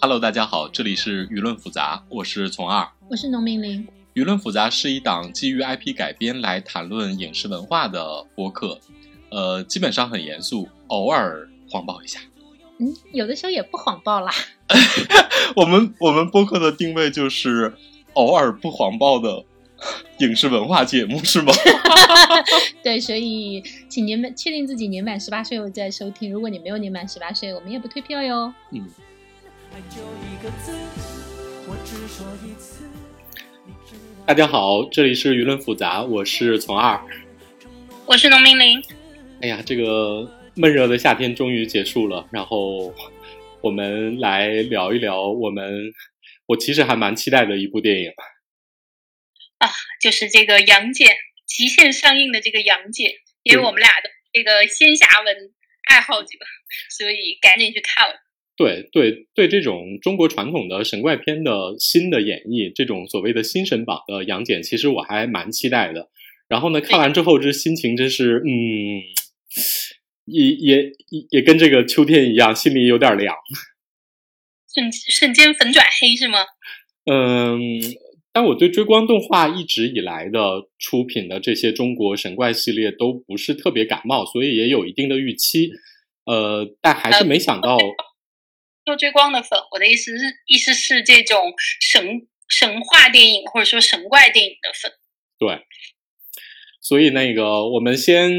Hello，大家好，这里是舆论复杂，我是从二，我是农民林。舆论复杂是一档基于 IP 改编来谈论影视文化的播客，呃，基本上很严肃，偶尔谎报一下。嗯，有的时候也不谎报啦。我们我们播客的定位就是偶尔不谎报的影视文化节目，是吗？对，所以请年满确定自己年满十八岁后再收听。如果你没有年满十八岁，我们也不退票哟。嗯。大家好，这里是舆论复杂，我是从二，我是农民林。哎呀，这个闷热的夏天终于结束了，然后我们来聊一聊我们我其实还蛮期待的一部电影啊，就是这个杨戬极限上映的这个杨戬，因为我们俩的这个仙侠文爱好者，所以赶紧去看了。对对对，这种中国传统的神怪片的新的演绎，这种所谓的新神榜的杨戬，其实我还蛮期待的。然后呢，看完之后这心情真是，嗯，也也也也跟这个秋天一样，心里有点凉。瞬瞬间粉转黑是吗？嗯，但我对追光动画一直以来的出品的这些中国神怪系列都不是特别感冒，所以也有一定的预期。呃，但还是没想到。做追光的粉，我的意思是，意思是这种神神话电影或者说神怪电影的粉。对，所以那个我们先，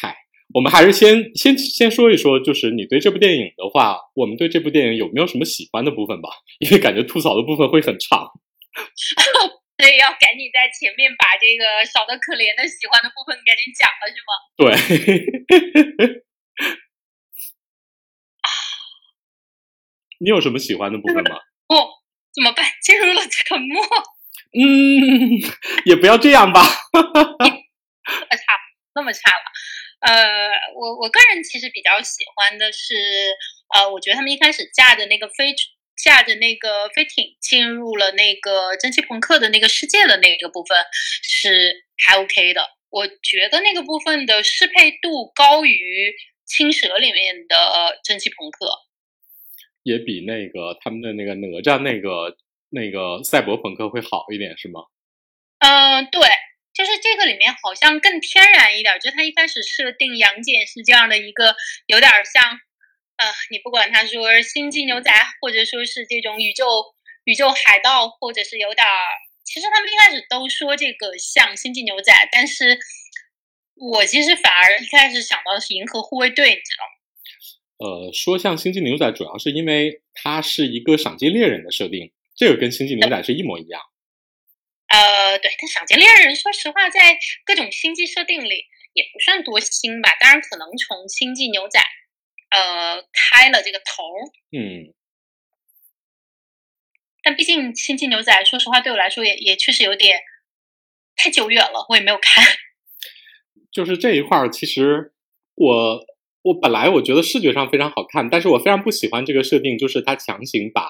嗨，我们还是先先先说一说，就是你对这部电影的话，我们对这部电影有没有什么喜欢的部分吧？因为感觉吐槽的部分会很长，所以要赶紧在前面把这个少的可怜的喜欢的部分赶紧讲了，是吗？对。你有什么喜欢的部分吗？哦，怎么办？进入了沉默。嗯，也不要这样吧。那么差，那么差了。呃，我我个人其实比较喜欢的是，呃，我觉得他们一开始驾着那个飞驾着那个飞艇进入了那个蒸汽朋克的那个世界的那个部分是还 OK 的。我觉得那个部分的适配度高于青蛇里面的蒸汽朋克。也比那个他们的那个哪吒那个那个赛博朋克会好一点，是吗？嗯，对，就是这个里面好像更天然一点。就他一开始设定杨戬是这样的一个，有点像，呃，你不管他说星际牛仔，或者说是这种宇宙宇宙海盗，或者是有点，其实他们一开始都说这个像星际牛仔，但是我其实反而一开始想到的是银河护卫队，你知道吗？呃，说像《星际牛仔》，主要是因为它是一个赏金猎人的设定，这个跟《星际牛仔》是一模一样。呃，对，但赏金猎人说实话，在各种星际设定里也不算多新吧。当然，可能从《星际牛仔》呃开了这个头。嗯。但毕竟《星际牛仔》，说实话对我来说也也确实有点太久远了，我也没有看。就是这一块儿，其实我。我本来我觉得视觉上非常好看，但是我非常不喜欢这个设定，就是他强行把，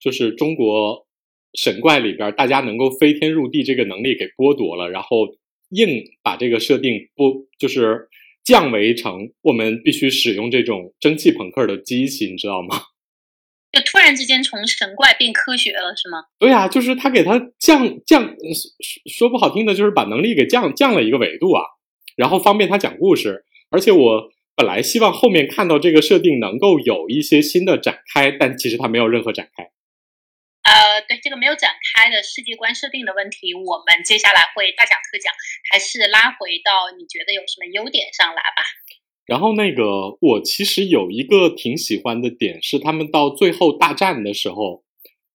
就是中国神怪里边大家能够飞天入地这个能力给剥夺了，然后硬把这个设定不就是降维成我们必须使用这种蒸汽朋克的机器，你知道吗？就突然之间从神怪变科学了，是吗？对呀，就是他给他降降，说不好听的，就是把能力给降降了一个维度啊，然后方便他讲故事。而且我本来希望后面看到这个设定能够有一些新的展开，但其实它没有任何展开。呃，对这个没有展开的世界观设定的问题，我们接下来会大讲特讲，还是拉回到你觉得有什么优点上来吧。然后那个，我其实有一个挺喜欢的点是，他们到最后大战的时候，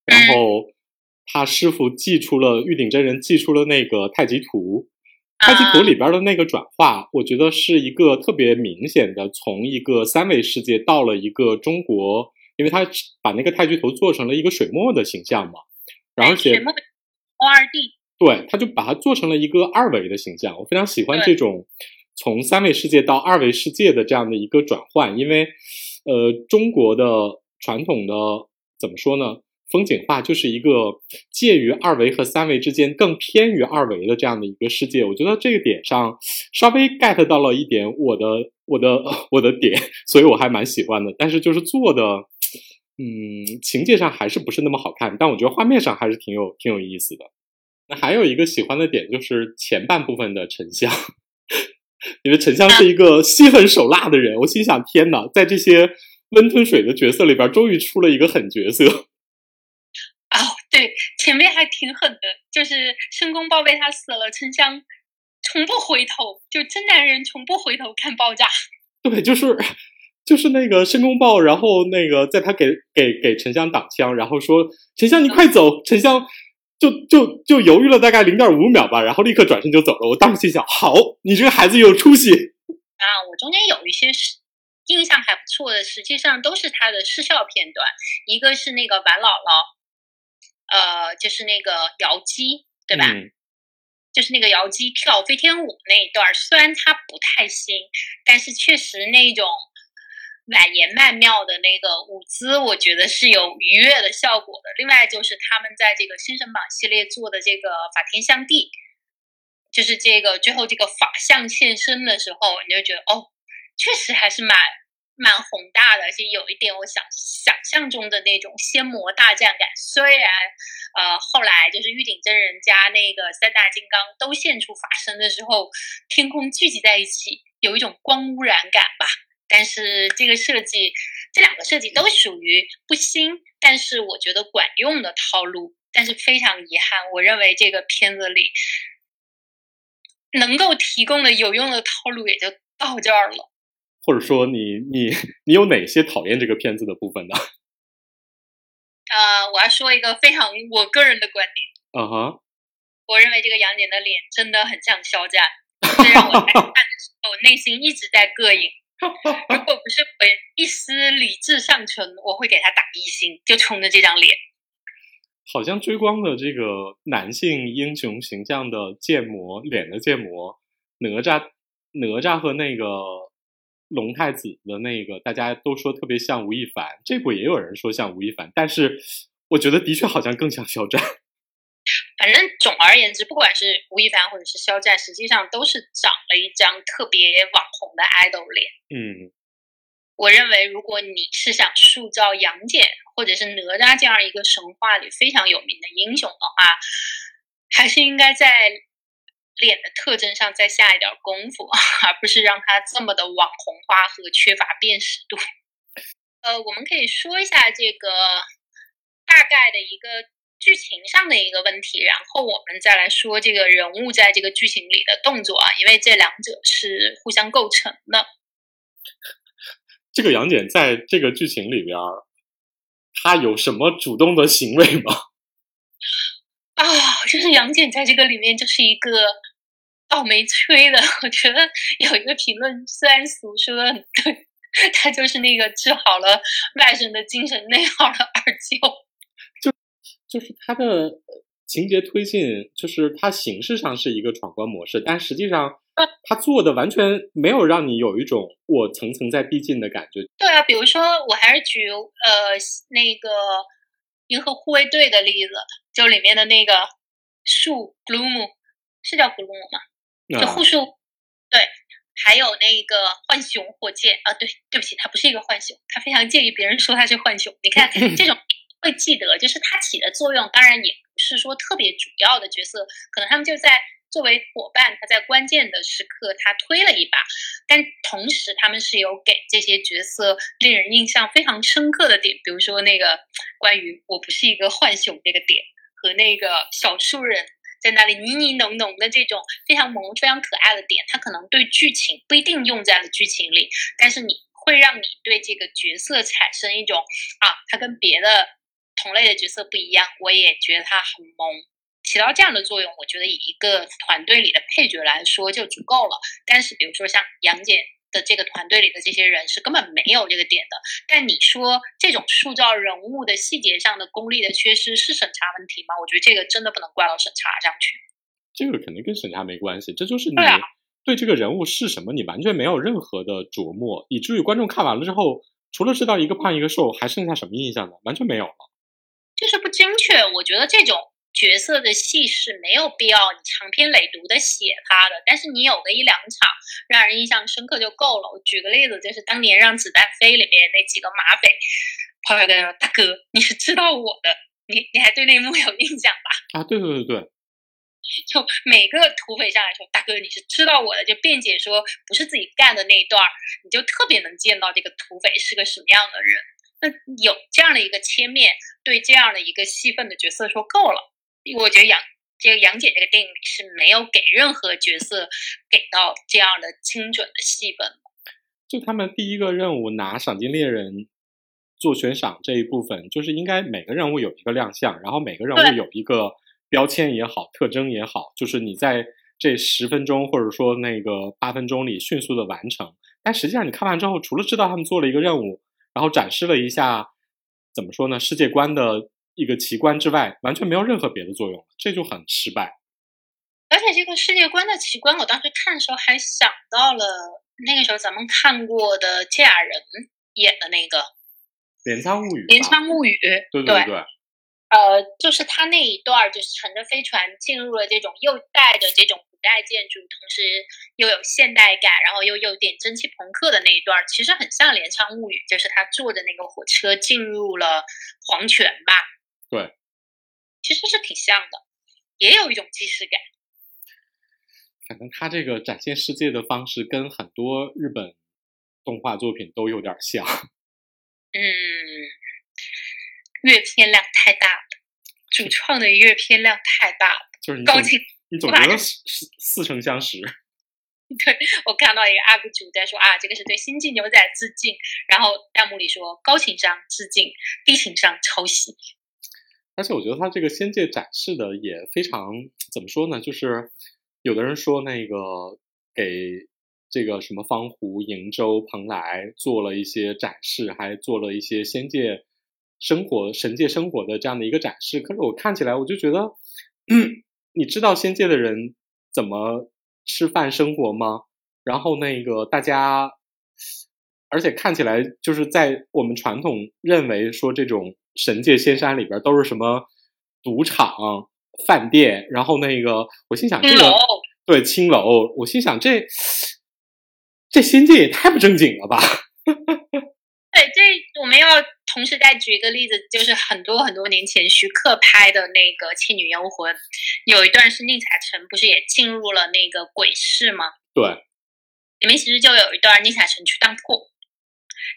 然后他师傅寄出了玉鼎真人寄出了那个太极图。太极图里边的那个转化，我觉得是一个特别明显的，从一个三维世界到了一个中国，因为他把那个太极图做成了一个水墨的形象嘛，然后且 O 二 D，对，他就把它做成了一个二维的形象。我非常喜欢这种从三维世界到二维世界的这样的一个转换，因为呃，中国的传统的怎么说呢？风景画就是一个介于二维和三维之间，更偏于二维的这样的一个世界。我觉得这个点上稍微 get 到了一点我的我的我的点，所以我还蛮喜欢的。但是就是做的嗯，情节上还是不是那么好看，但我觉得画面上还是挺有挺有意思的。那还有一个喜欢的点就是前半部分的沉香，因为沉香是一个心狠手辣的人，我心想：天哪，在这些温吞水的角色里边，终于出了一个狠角色。哦，对，前面还挺狠的，就是申公豹被他死了，沉香从不回头，就真男人从不回头看爆炸。对，就是就是那个申公豹，然后那个在他给给给沉香挡枪，然后说：“沉香，你快走！”沉香就就就犹豫了大概零点五秒吧，然后立刻转身就走了。我当时心想：好，你这个孩子有出息啊！我中间有一些是印象还不错的，实际上都是他的失效片段，一个是那个王姥姥。呃，就是那个瑶姬，对吧？就是那个瑶姬跳飞天舞那一段，虽然它不太新，但是确实那种婉言曼妙的那个舞姿，我觉得是有愉悦的效果的。另外就是他们在这个《新神榜》系列做的这个法天象地，就是这个最后这个法相现身的时候，你就觉得哦，确实还是蛮。蛮宏大的，而且有一点我想想象中的那种仙魔大战感。虽然，呃，后来就是玉鼎真人加那个三大金刚都现出法身的时候，天空聚集在一起，有一种光污染感吧。但是这个设计，这两个设计都属于不新，但是我觉得管用的套路。但是非常遗憾，我认为这个片子里能够提供的有用的套路也就到这儿了。或者说，你你你有哪些讨厌这个片子的部分呢？呃，我要说一个非常我个人的观点。嗯哼，我认为这个杨戬的脸真的很像肖战，这让我在看的时候内心一直在膈应。如果不是我一丝理智尚存，我会给他打一星，就冲着这张脸。好像追光的这个男性英雄形象的建模，脸的建模，哪吒，哪吒和那个。龙太子的那个，大家都说特别像吴亦凡，这部也有人说像吴亦凡，但是我觉得的确好像更像肖战。反正总而言之，不管是吴亦凡或者是肖战，实际上都是长了一张特别网红的 idol 脸。嗯，我认为如果你是想塑造杨戬或者是哪吒这样一个神话里非常有名的英雄的话，还是应该在。脸的特征上再下一点功夫，而不是让它这么的网红化和缺乏辨识度。呃，我们可以说一下这个大概的一个剧情上的一个问题，然后我们再来说这个人物在这个剧情里的动作啊，因为这两者是互相构成的。这个杨戬在这个剧情里边，他有什么主动的行为吗？啊，就是杨戬在这个里面就是一个 倒霉催的。我觉得有一个评论虽然俗说的很对，他就是那个治好了外甥的精神内耗的二舅。就就是他的情节推进，就是他形式上是一个闯关模式，但实际上他做的完全没有让你有一种我层层在逼近的感觉。对啊，比如说我还是举呃那个。银河护卫队的例子，就里面的那个树 Gloom，是叫 Gloom 吗？就护树，对，还有那个浣熊火箭啊，对，对不起，他不是一个浣熊，他非常介意别人说他是浣熊。你看 这种会记得，就是他起的作用，当然也不是说特别主要的角色，可能他们就在。作为伙伴，他在关键的时刻他推了一把，但同时他们是有给这些角色令人印象非常深刻的点，比如说那个关于我不是一个浣熊这个点，和那个小树人在那里呢呢浓浓的这种非常萌、非常可爱的点，他可能对剧情不一定用在了剧情里，但是你会让你对这个角色产生一种啊，他跟别的同类的角色不一样，我也觉得他很萌。起到这样的作用，我觉得以一个团队里的配角来说就足够了。但是，比如说像杨戬的这个团队里的这些人是根本没有这个点的。但你说这种塑造人物的细节上的功力的缺失是审查问题吗？我觉得这个真的不能怪到审查上去。这个肯定跟审查没关系，这就是你对这个人物是什么，你完全没有任何的琢磨，以至于观众看完了之后，除了知道一个胖一个瘦，还剩下什么印象呢？完全没有了。就是不精确。我觉得这种。角色的戏是没有必要你长篇累牍的写他的，但是你有个一两场让人印象深刻就够了。我举个例子，就是当年《让子弹飞》里面那几个马匪，跑跟他说：“大哥，你是知道我的，你你还对那一幕有印象吧？”啊，对对对对，就每个土匪上来说：“大哥，你是知道我的。”就辩解说不是自己干的那一段儿，你就特别能见到这个土匪是个什么样的人。那有这样的一个切面，对这样的一个戏份的角色说够了。我觉得杨这个杨姐这个电影里是没有给任何角色给到这样的精准的戏份。就他们第一个任务拿赏金猎人做悬赏这一部分，就是应该每个任务有一个亮相，然后每个任务有一个标签也好，特征也好，就是你在这十分钟或者说那个八分钟里迅速的完成。但实际上你看完之后，除了知道他们做了一个任务，然后展示了一下怎么说呢世界观的一个奇观之外，完全没有任何别的作用，这就很失败。而且这个世界观的奇观，我当时看的时候还想到了那个时候咱们看过的芥雅人演的那个《镰仓物语，镰仓物语》，对对对，呃，就是他那一段，就是乘着飞船进入了这种又带着这种古代建筑，同时又有现代感，然后又有点蒸汽朋克的那一段，其实很像《镰仓物语》，就是他坐着那个火车进入了黄泉吧？对，其实是挺像的，也有一种既视感。反正他这个展现世界的方式跟很多日本动画作品都有点像。嗯，阅片量太大了，主创的阅片量太大了，就是你总高清。你总觉得似似似曾相识。对我看到一个 UP 主在说啊，这个是对《星际牛仔》致敬，然后弹幕里说高情商致敬，低情商抄袭。而且我觉得他这个仙界展示的也非常怎么说呢？就是有的人说那个给这个什么方湖、瀛洲、蓬莱做了一些展示，还做了一些仙界生活、神界生活的这样的一个展示。可是我看起来，我就觉得，你知道仙界的人怎么吃饭生活吗？然后那个大家，而且看起来就是在我们传统认为说这种神界仙山里边都是什么赌场、饭店，然后那个我心想这个青楼对青楼，我心想这这仙界也太不正经了吧？对，这我们要同时再举一个例子，就是很多很多年前徐克拍的那个《倩女幽魂》，有一段是宁采臣不是也进入了那个鬼市吗？对，里面其实就有一段宁采臣去当铺，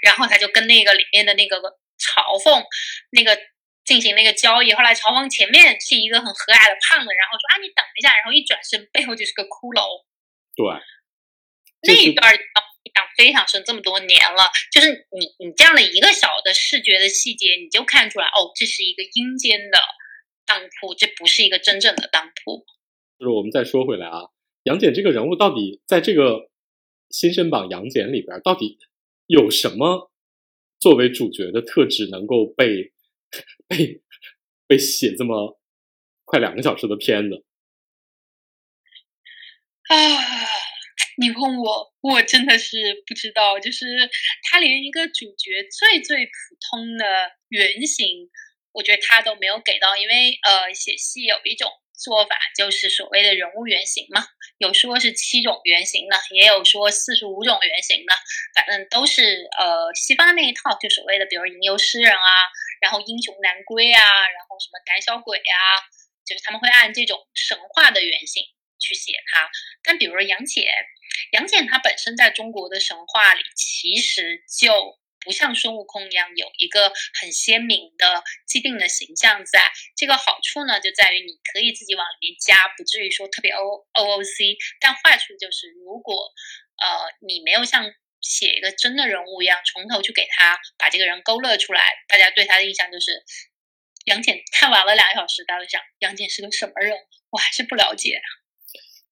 然后他就跟那个里面的那个朝凤那个进行那个交易。后来朝凤前面是一个很和蔼的胖子，然后说啊你等一下，然后一转身背后就是个骷髅。对，那就是一段印象非常深，这么多年了，就是你你这样的一个小的视觉的细节，你就看出来哦，这是一个阴间的当铺，这不是一个真正的当铺。就是我们再说回来啊，杨戬这个人物到底在这个新生榜杨戬里边，到底有什么作为主角的特质能够被 被被写这么快两个小时的片子？啊，你问我，我真的是不知道，就是他连一个主角最最普通的原型，我觉得他都没有给到，因为呃，写戏有一种做法就是所谓的人物原型嘛，有说是七种原型的，也有说四十五种原型的，反正都是呃西方那一套，就所谓的比如吟游诗人啊，然后英雄难归啊，然后什么胆小鬼啊，就是他们会按这种神话的原型去写它。但比如说杨戬，杨戬他本身在中国的神话里，其实就不像孙悟空一样有一个很鲜明的既定的形象在。这个好处呢，就在于你可以自己往里面加，不至于说特别 O O O C。但坏处就是，如果呃你没有像写一个真的人物一样，从头去给他把这个人勾勒出来，大家对他的印象就是。杨戬看完了两个小时，大家想杨戬是个什么人？我还是不了解。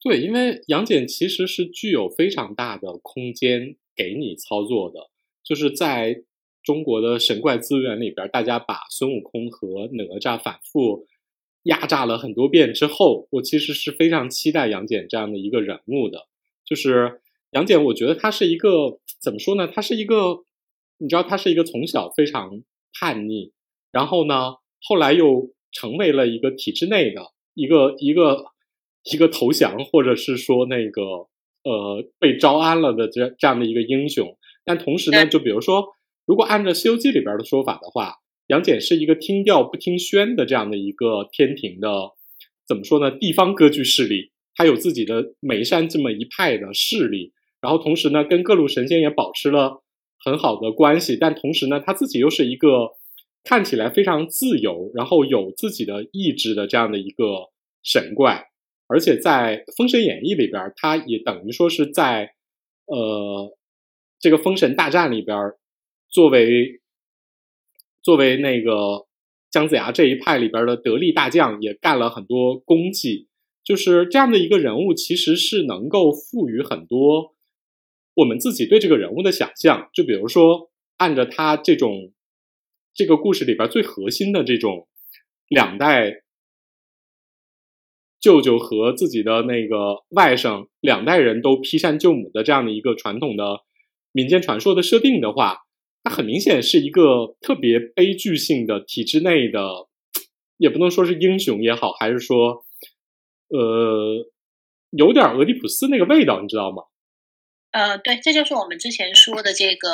对，因为杨戬其实是具有非常大的空间给你操作的，就是在中国的神怪资源里边，大家把孙悟空和哪吒反复压榨了很多遍之后，我其实是非常期待杨戬这样的一个人物的。就是杨戬，我觉得他是一个怎么说呢？他是一个，你知道，他是一个从小非常叛逆，然后呢，后来又成为了一个体制内的一个一个一个投降，或者是说那个呃被招安了的这这样的一个英雄。但同时呢，就比如说如果按照《西游记》里边的说法的话，杨戬是一个听调不听宣的这样的一个天庭的，怎么说呢？地方割据势力，他有自己的眉山这么一派的势力，然后同时呢，跟各路神仙也保持了很好的关系，但同时呢，他自己又是一个看起来非常自由，然后有自己的意志的这样的一个神怪，而且在《封神演义》里边，他也等于说是在呃这个封神大战里边。作为作为那个姜子牙这一派里边的得力大将，也干了很多功绩。就是这样的一个人物，其实是能够赋予很多我们自己对这个人物的想象。就比如说，按照他这种这个故事里边最核心的这种两代舅舅和自己的那个外甥两代人都劈山救母的这样的一个传统的民间传说的设定的话。它很明显是一个特别悲剧性的体制内的，也不能说是英雄也好，还是说，呃，有点俄狄浦斯那个味道，你知道吗？呃，对，这就是我们之前说的这个，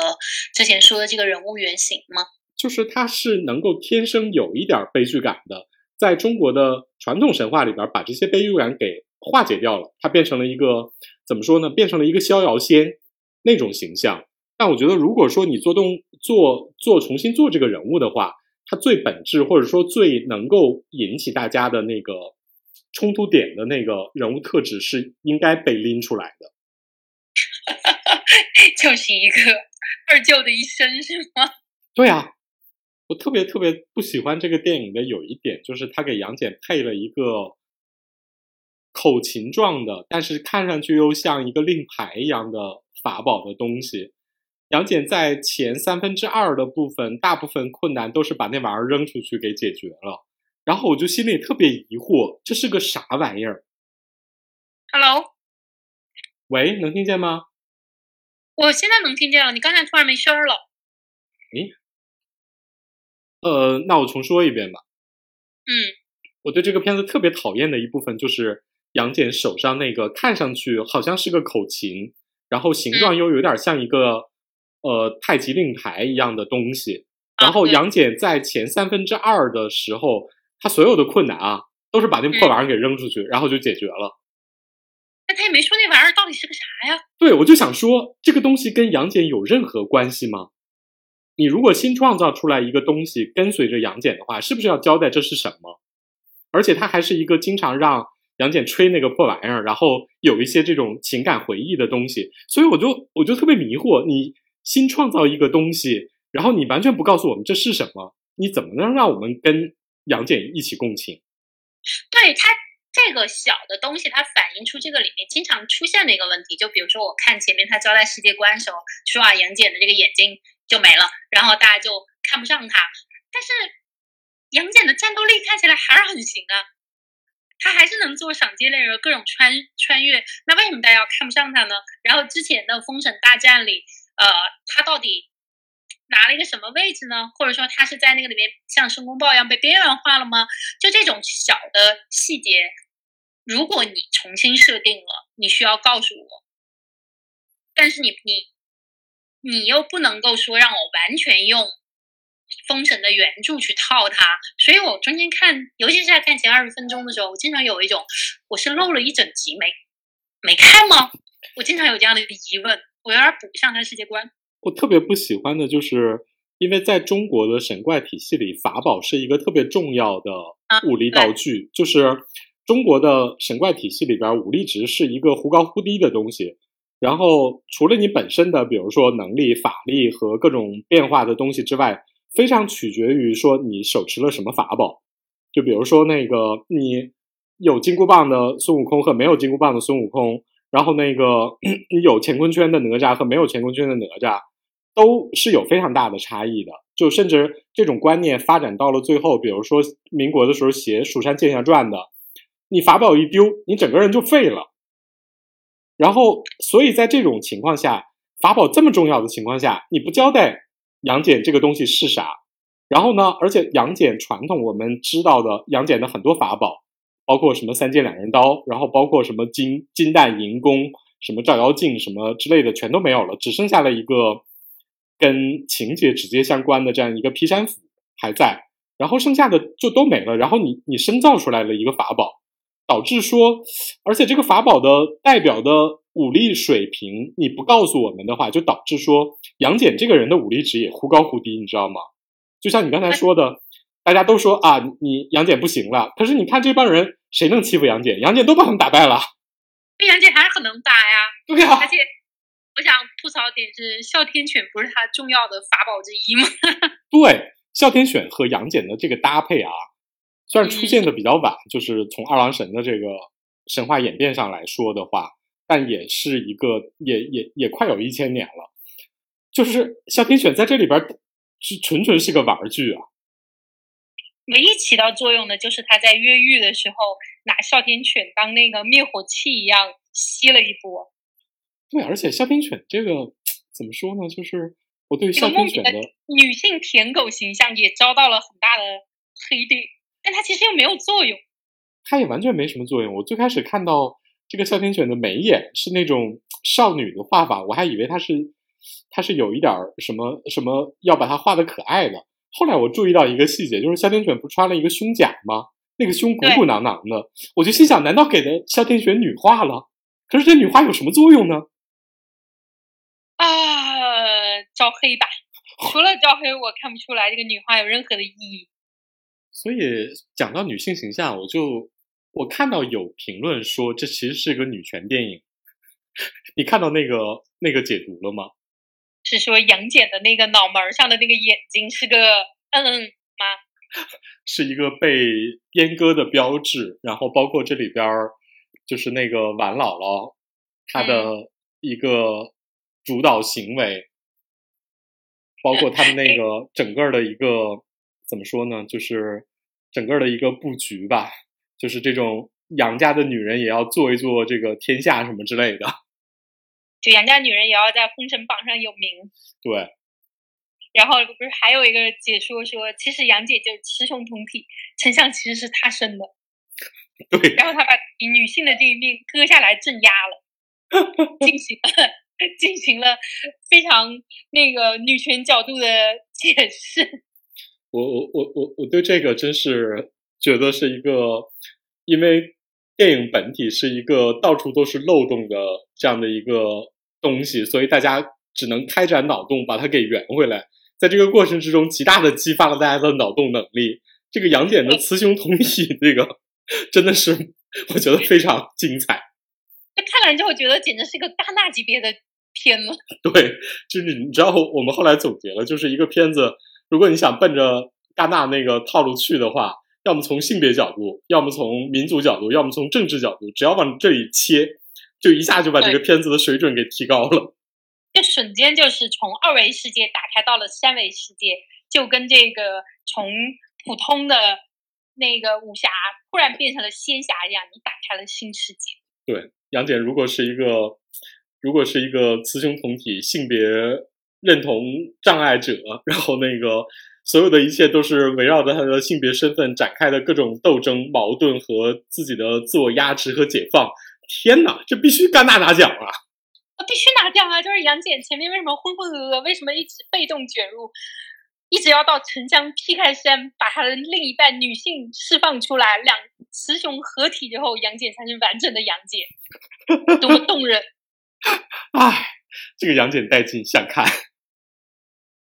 之前说的这个人物原型吗？就是他是能够天生有一点悲剧感的，在中国的传统神话里边，把这些悲剧感给化解掉了，他变成了一个怎么说呢？变成了一个逍遥仙那种形象。但我觉得，如果说你做动做做重新做这个人物的话，他最本质或者说最能够引起大家的那个冲突点的那个人物特质是应该被拎出来的，就是一个二舅的一生是吗？对啊，我特别特别不喜欢这个电影的有一点就是他给杨戬配了一个口琴状的，但是看上去又像一个令牌一样的法宝的东西。杨戬在前三分之二的部分，大部分困难都是把那玩意儿扔出去给解决了。然后我就心里特别疑惑，这是个啥玩意儿？Hello，喂，能听见吗？我现在能听见了，你刚才突然没声儿了。诶，呃，那我重说一遍吧。嗯，我对这个片子特别讨厌的一部分就是杨戬手上那个看上去好像是个口琴，然后形状又有点像一个。呃，太极令牌一样的东西，然后杨戬在前三分之二的时候，他所有的困难啊，都是把那破玩意儿给扔出去，然后就解决了。那他也没说那玩意儿到底是个啥呀？对，我就想说，这个东西跟杨戬有任何关系吗？你如果新创造出来一个东西跟随着杨戬的话，是不是要交代这是什么？而且他还是一个经常让杨戬吹那个破玩意儿，然后有一些这种情感回忆的东西，所以我就我就特别迷惑你。新创造一个东西，然后你完全不告诉我们这是什么，你怎么能让我们跟杨戬一起共情？对他这个小的东西，它反映出这个里面经常出现的一个问题。就比如说，我看前面他交代世界观的时候，说啊，杨戬的这个眼睛就没了，然后大家就看不上他。但是杨戬的战斗力看起来还是很行啊，他还是能做赏金猎人，各种穿穿越。那为什么大家要看不上他呢？然后之前的封神大战里。呃，他到底拿了一个什么位置呢？或者说他是在那个里面像申公豹一样被边缘化了吗？就这种小的细节，如果你重新设定了，你需要告诉我。但是你你你又不能够说让我完全用封神的原著去套它，所以我中间看，尤其是在看前二十分钟的时候，我经常有一种我是漏了一整集没没看吗？我经常有这样的一个疑问。我有点补不上他世界观。我特别不喜欢的就是，因为在中国的神怪体系里，法宝是一个特别重要的武力道具。就是中国的神怪体系里边，武力值是一个忽高忽低的东西。然后除了你本身的，比如说能力、法力和各种变化的东西之外，非常取决于说你手持了什么法宝。就比如说那个你有金箍棒的孙悟空和没有金箍棒的孙悟空。然后那个 你有乾坤圈的哪吒和没有乾坤圈的哪吒，都是有非常大的差异的。就甚至这种观念发展到了最后，比如说民国的时候写《蜀山剑侠传》的，你法宝一丢，你整个人就废了。然后，所以在这种情况下，法宝这么重要的情况下，你不交代杨戬这个东西是啥，然后呢，而且杨戬传统我们知道的杨戬的很多法宝。包括什么三剑两刃刀，然后包括什么金金蛋银弓，什么照妖镜什么之类的，全都没有了，只剩下了一个跟情节直接相关的这样一个劈山斧还在，然后剩下的就都没了。然后你你深造出来了一个法宝，导致说，而且这个法宝的代表的武力水平你不告诉我们的话，就导致说杨戬这个人的武力值也忽高忽低，你知道吗？就像你刚才说的，大家都说啊，你杨戬不行了，可是你看这帮人谁能欺负杨戬？杨戬都把他们打败了。那杨戬还是很能打呀，对呀、而且我想吐槽点是哮天犬不是他重要的法宝之一吗？对，哮天犬和杨戬的这个搭配啊，虽然出现的比较晚，就是从二郎神的这个神话演变上来说的话，但也是一个也也也快有一千年了。就是哮天犬在这里边是纯纯是个玩具啊，唯一起到作用的就是他在越狱的时候拿哮天犬当那个灭火器一样吸了一波。对，而且哮天犬这个怎么说呢？就是我对这哮天犬的女性舔狗形象也遭到了很大的黑点，但它其实又没有作用。它也完全没什么作用。我最开始看到这个哮天犬的眉眼是那种少女的画法，我还以为它是它是有一点儿什么什么要把它画的可爱的。后来我注意到一个细节，就是哮天犬不穿了一个胸甲吗？那个胸鼓鼓囊囊的，我就心想，难道给的哮天犬女化了？可是这女化有什么作用呢？啊，招黑吧！除了招黑，我看不出来这个女化有任何的意义。所以讲到女性形象，我就我看到有评论说这其实是个女权电影。你看到那个那个解读了吗？是说杨戬的那个脑门儿上的那个眼睛是个嗯嗯吗？是一个被阉割的标志，然后包括这里边儿就是那个婉姥姥她的一个主导行为，包括他们那 个整个的一个怎么说呢，就是整个的一个布局吧，就是这种杨家的女人也要做一做这个天下什么之类的，就杨家女人也要在封神榜上有名。对，然后不是还有一个解说说，其实杨姐就是雌雄同体，丞相其实是他生的，对，然后他把女性的这一面割下来镇压了，进行了 进行了非常那个女权角度的解释。我我我我我对这个真是觉得是一个，因为电影本体是一个到处都是漏洞的这样的一个东西，所以大家只能开展脑洞把它给圆回来。在这个过程之中，极大的激发了大家的脑洞能力。这个杨戬的雌雄同体，这个真的是我觉得非常精彩。那看完之后觉得简直是一个戛纳级别的片子。对，就是你知道我们后来总结了，就是一个片子，如果你想奔着戛纳那个套路去的话，要么从性别角度，要么从民族角度，要么从政治角度，只要往这里切，就一下就把这个片子的水准给提高了。这瞬间就是从二维世界打开到了三维世界，就跟这个从普通的那个武侠突然变成了仙侠一样，你打开了新世界。对，杨戬如果是一个，如果是一个雌雄同体、性别认同障碍者，然后那个所有的一切都是围绕着他的性别身份展开的各种斗争、矛盾和自己的自我压制和解放。天哪，这必须戛纳拿奖啊！我必须拿掉啊！就是杨戬前面为什么浑浑噩噩，为什么一直被动卷入，一直要到沉香劈开山，把他的另一半女性释放出来，两雌雄合体之后，杨戬才是完整的杨戬，多么动人！唉，这个杨戬带劲，想看。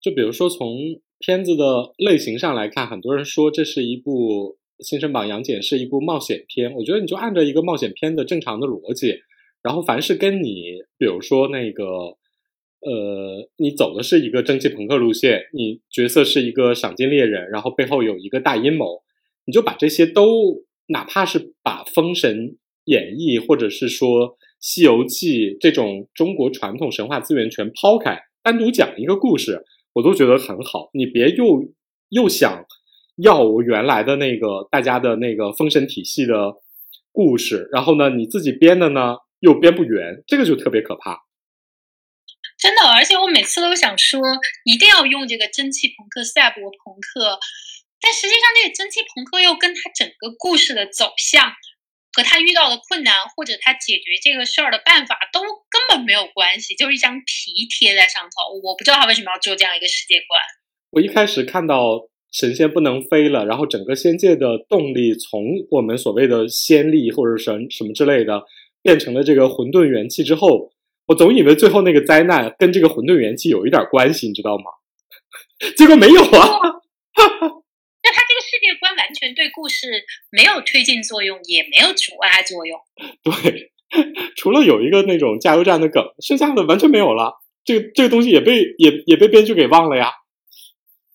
就比如说从片子的类型上来看，很多人说这是一部《新生榜杨戬》是一部冒险片，我觉得你就按照一个冒险片的正常的逻辑。然后，凡是跟你，比如说那个，呃，你走的是一个蒸汽朋克路线，你角色是一个赏金猎人，然后背后有一个大阴谋，你就把这些都，哪怕是把《封神演义》或者是说《西游记》这种中国传统神话资源全抛开，单独讲一个故事，我都觉得很好。你别又又想要我原来的那个大家的那个封神体系的故事，然后呢，你自己编的呢？又编不圆，这个就特别可怕。真的，而且我每次都想说，一定要用这个蒸汽朋克、赛博朋克，但实际上这个蒸汽朋克又跟它整个故事的走向和他遇到的困难或者他解决这个事儿的办法都根本没有关系，就是一张皮贴在上头。我不知道他为什么要做这样一个世界观。我一开始看到神仙不能飞了，然后整个仙界的动力从我们所谓的仙力或者神什么之类的，变成了这个混沌元气之后，我总以为最后那个灾难跟这个混沌元气有一点关系，你知道吗？结果没有啊。全对故事没有推进作用，也没有阻碍作用。对，除了有一个那种加油站的梗，剩下的完全没有了。这个这个东西也被也也被编剧给忘了呀。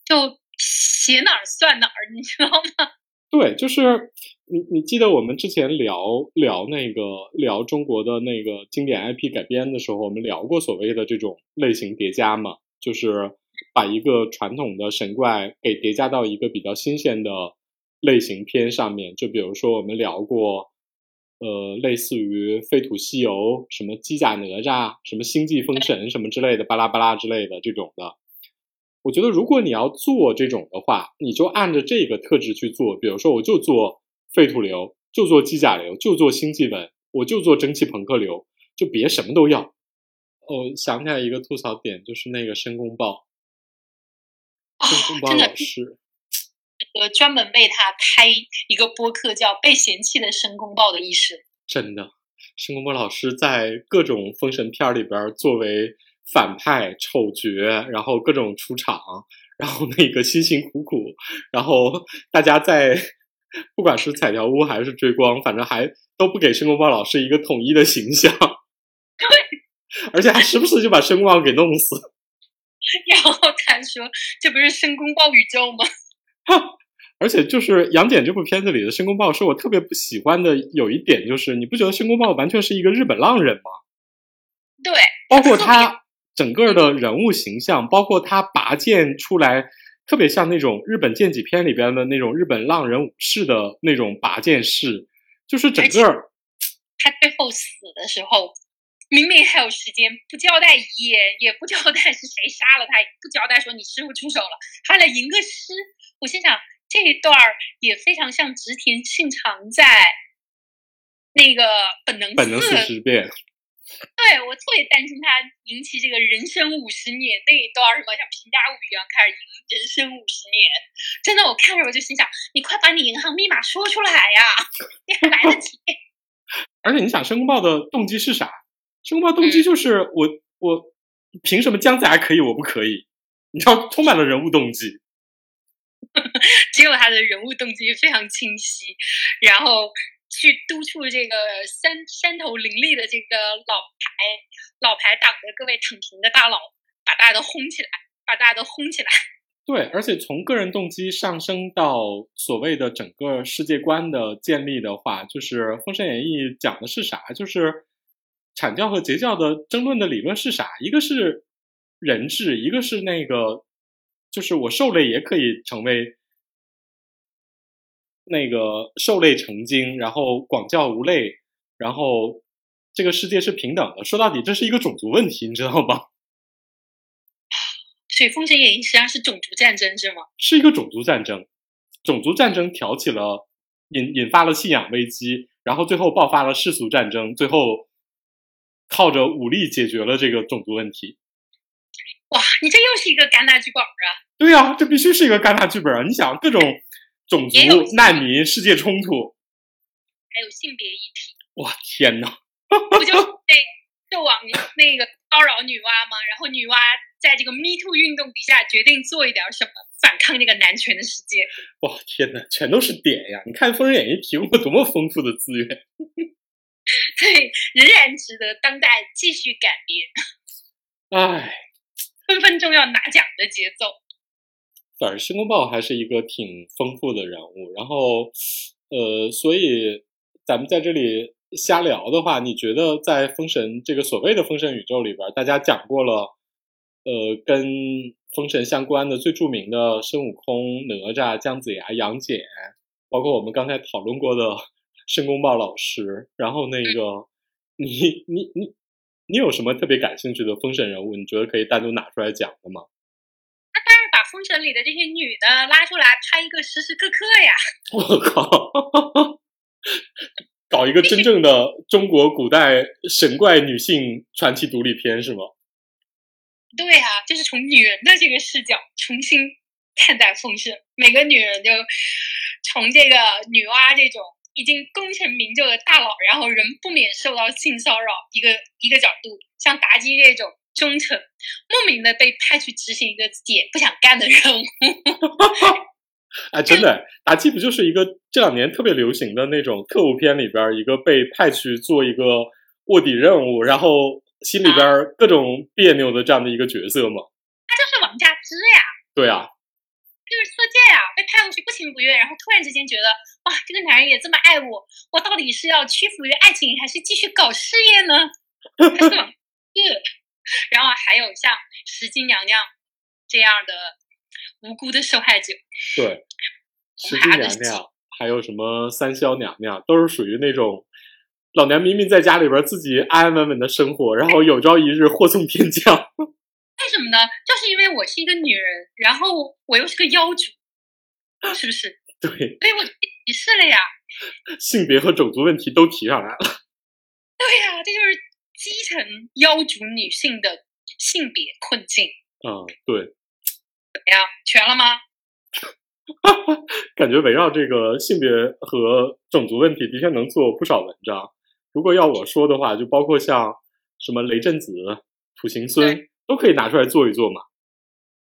就写哪儿算哪儿，你知道吗？对，就是你你记得我们之前聊聊那个聊中国的那个经典 IP 改编的时候，我们聊过所谓的这种类型叠加嘛，就是。把一个传统的神怪给叠加到一个比较新鲜的类型片上面，就比如说我们聊过，呃，类似于《废土西游》什么机甲哪吒、什么星际封神什么之类的，巴拉巴拉之类的这种的。我觉得如果你要做这种的话，你就按着这个特质去做。比如说，我就做废土流，就做机甲流，就做星际文，我就做蒸汽朋克流，就别什么都要。哦，想起来一个吐槽点，就是那个申公豹。真的，呃，专门为他开一个播客叫《被嫌弃的申公豹的意识》。真的，申公豹老师在各种封神片里边作为反派、丑角，然后各种出场，然后那个辛辛苦苦，然后大家在不管是彩条屋还是追光，反正还都不给申公豹老师一个统一的形象。对，而且还时不时就把申公豹给弄死。然后他说：“这不是申公豹宇宙吗？” 而且就是杨戬这部片子里的申公豹，是我特别不喜欢的。有一点就是，你不觉得申公豹完全是一个日本浪人吗？对，包括他整个的人物形象，包括他拔剑出来，特别像那种日本剑戟片里边的那种日本浪人武士的那种拔剑式，就是整个 他最后死的时候。明明还有时间，不交代遗言，也不交代是谁杀了他，不交代说你师傅出手了，还来吟个诗。我心想这一段也非常像植田信长在那个本能本能四十变。对我特别担心他引起这个人生五十年那一段什么像平价物语一样开始赢人生五十年。真的，我看着我就心想，你快把你银行密码说出来呀，你还来得及。而且你想，申公豹的动机是啥？申公豹动机就是我我凭什么姜子牙可以我不可以？你知道充满了人物动机，只有他的人物动机非常清晰，然后去督促这个山山头林立的这个老牌老牌党的各位躺平的大佬，把大家都轰起来，把大家都轰起来。对，而且从个人动机上升到所谓的整个世界观的建立的话，就是《封神演义》讲的是啥？就是。阐教和截教的争论的理论是啥？一个是人质，一个是那个，就是我兽类也可以成为那个兽类成精，然后广教无类，然后这个世界是平等的。说到底，这是一个种族问题，你知道吧？所以《封神演义》实际上是种族战争，是吗？是一个种族战争，种族战争挑起了引引发了信仰危机，然后最后爆发了世俗战争，最后。靠着武力解决了这个种族问题，哇！你这又是一个戛纳剧本啊！对呀，这必须是一个戛纳剧本啊！你想各种种族、难民、世界冲突，还有性别议题，哇天哪！不就被纣王那个骚扰女娲吗？然后女娲在这个 Me Too 运动底下决定做一点什么，反抗这个男权的世界。哇天哪，全都是点呀！你看《封神演义》提供了多么丰富的资源。对，仍然值得当代继续改编。唉，分分钟要拿奖的节奏。反正申公豹还是一个挺丰富的人物。然后，呃，所以咱们在这里瞎聊的话，你觉得在封神这个所谓的封神宇宙里边，大家讲过了，呃，跟封神相关的最著名的孙悟空、哪吒、姜子牙、杨戬，包括我们刚才讨论过的。申公豹老师，然后那个，你你你你有什么特别感兴趣的封神人物？你觉得可以单独拿出来讲的吗？那当然，把封神里的这些女的拉出来拍一个时时刻刻呀！我靠，搞一个真正的中国古代神怪女性传奇独立片是吗？对啊，就是从女人的这个视角重新看待封神，每个女人就从这个女娲这种已经功成名就的大佬，然后仍不免受到性骚扰一个一个角度，像妲己这种忠诚，莫名的被派去执行一个自己也不想干的任务。哎，真的，妲己不就是一个这两年特别流行的那种特务片里边一个被派去做一个卧底任务，然后心里边各种别扭的这样的一个角色吗？他就是王佳芝呀。对啊。就是色戒呀，被派过去不情不愿，然后突然之间觉得，哇，这个男人也这么爱我，我到底是要屈服于爱情，还是继续搞事业呢？是 王然后还有像石矶娘娘这样的。无辜的受害者，对，石矶娘娘，还有什么三霄娘娘，都是属于那种老娘明明在家里边自己安安稳稳的生活，然后有朝一日祸从天降。为什么呢？就是因为我是一个女人，然后我又是个妖主，是不是？对，所以我歧视了呀。性别和种族问题都提上来了。对呀，这就是基层妖族女性的性别困境。嗯，对。怎么样，全了吗？感觉围绕这个性别和种族问题，的确能做不少文章。如果要我说的话，就包括像什么雷震子、土行孙，都可以拿出来做一做嘛。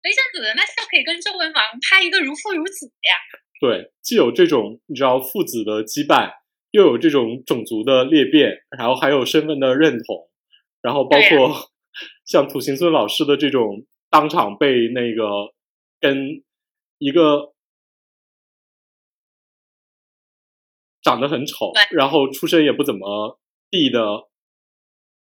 雷震子那就可以跟周文王拍一个如父如子呀。对，既有这种你知道父子的羁绊，又有这种种族的裂变，然后还有身份的认同，然后包括 像土行孙老师的这种当场被那个。跟一个长得很丑，然后出身也不怎么地的，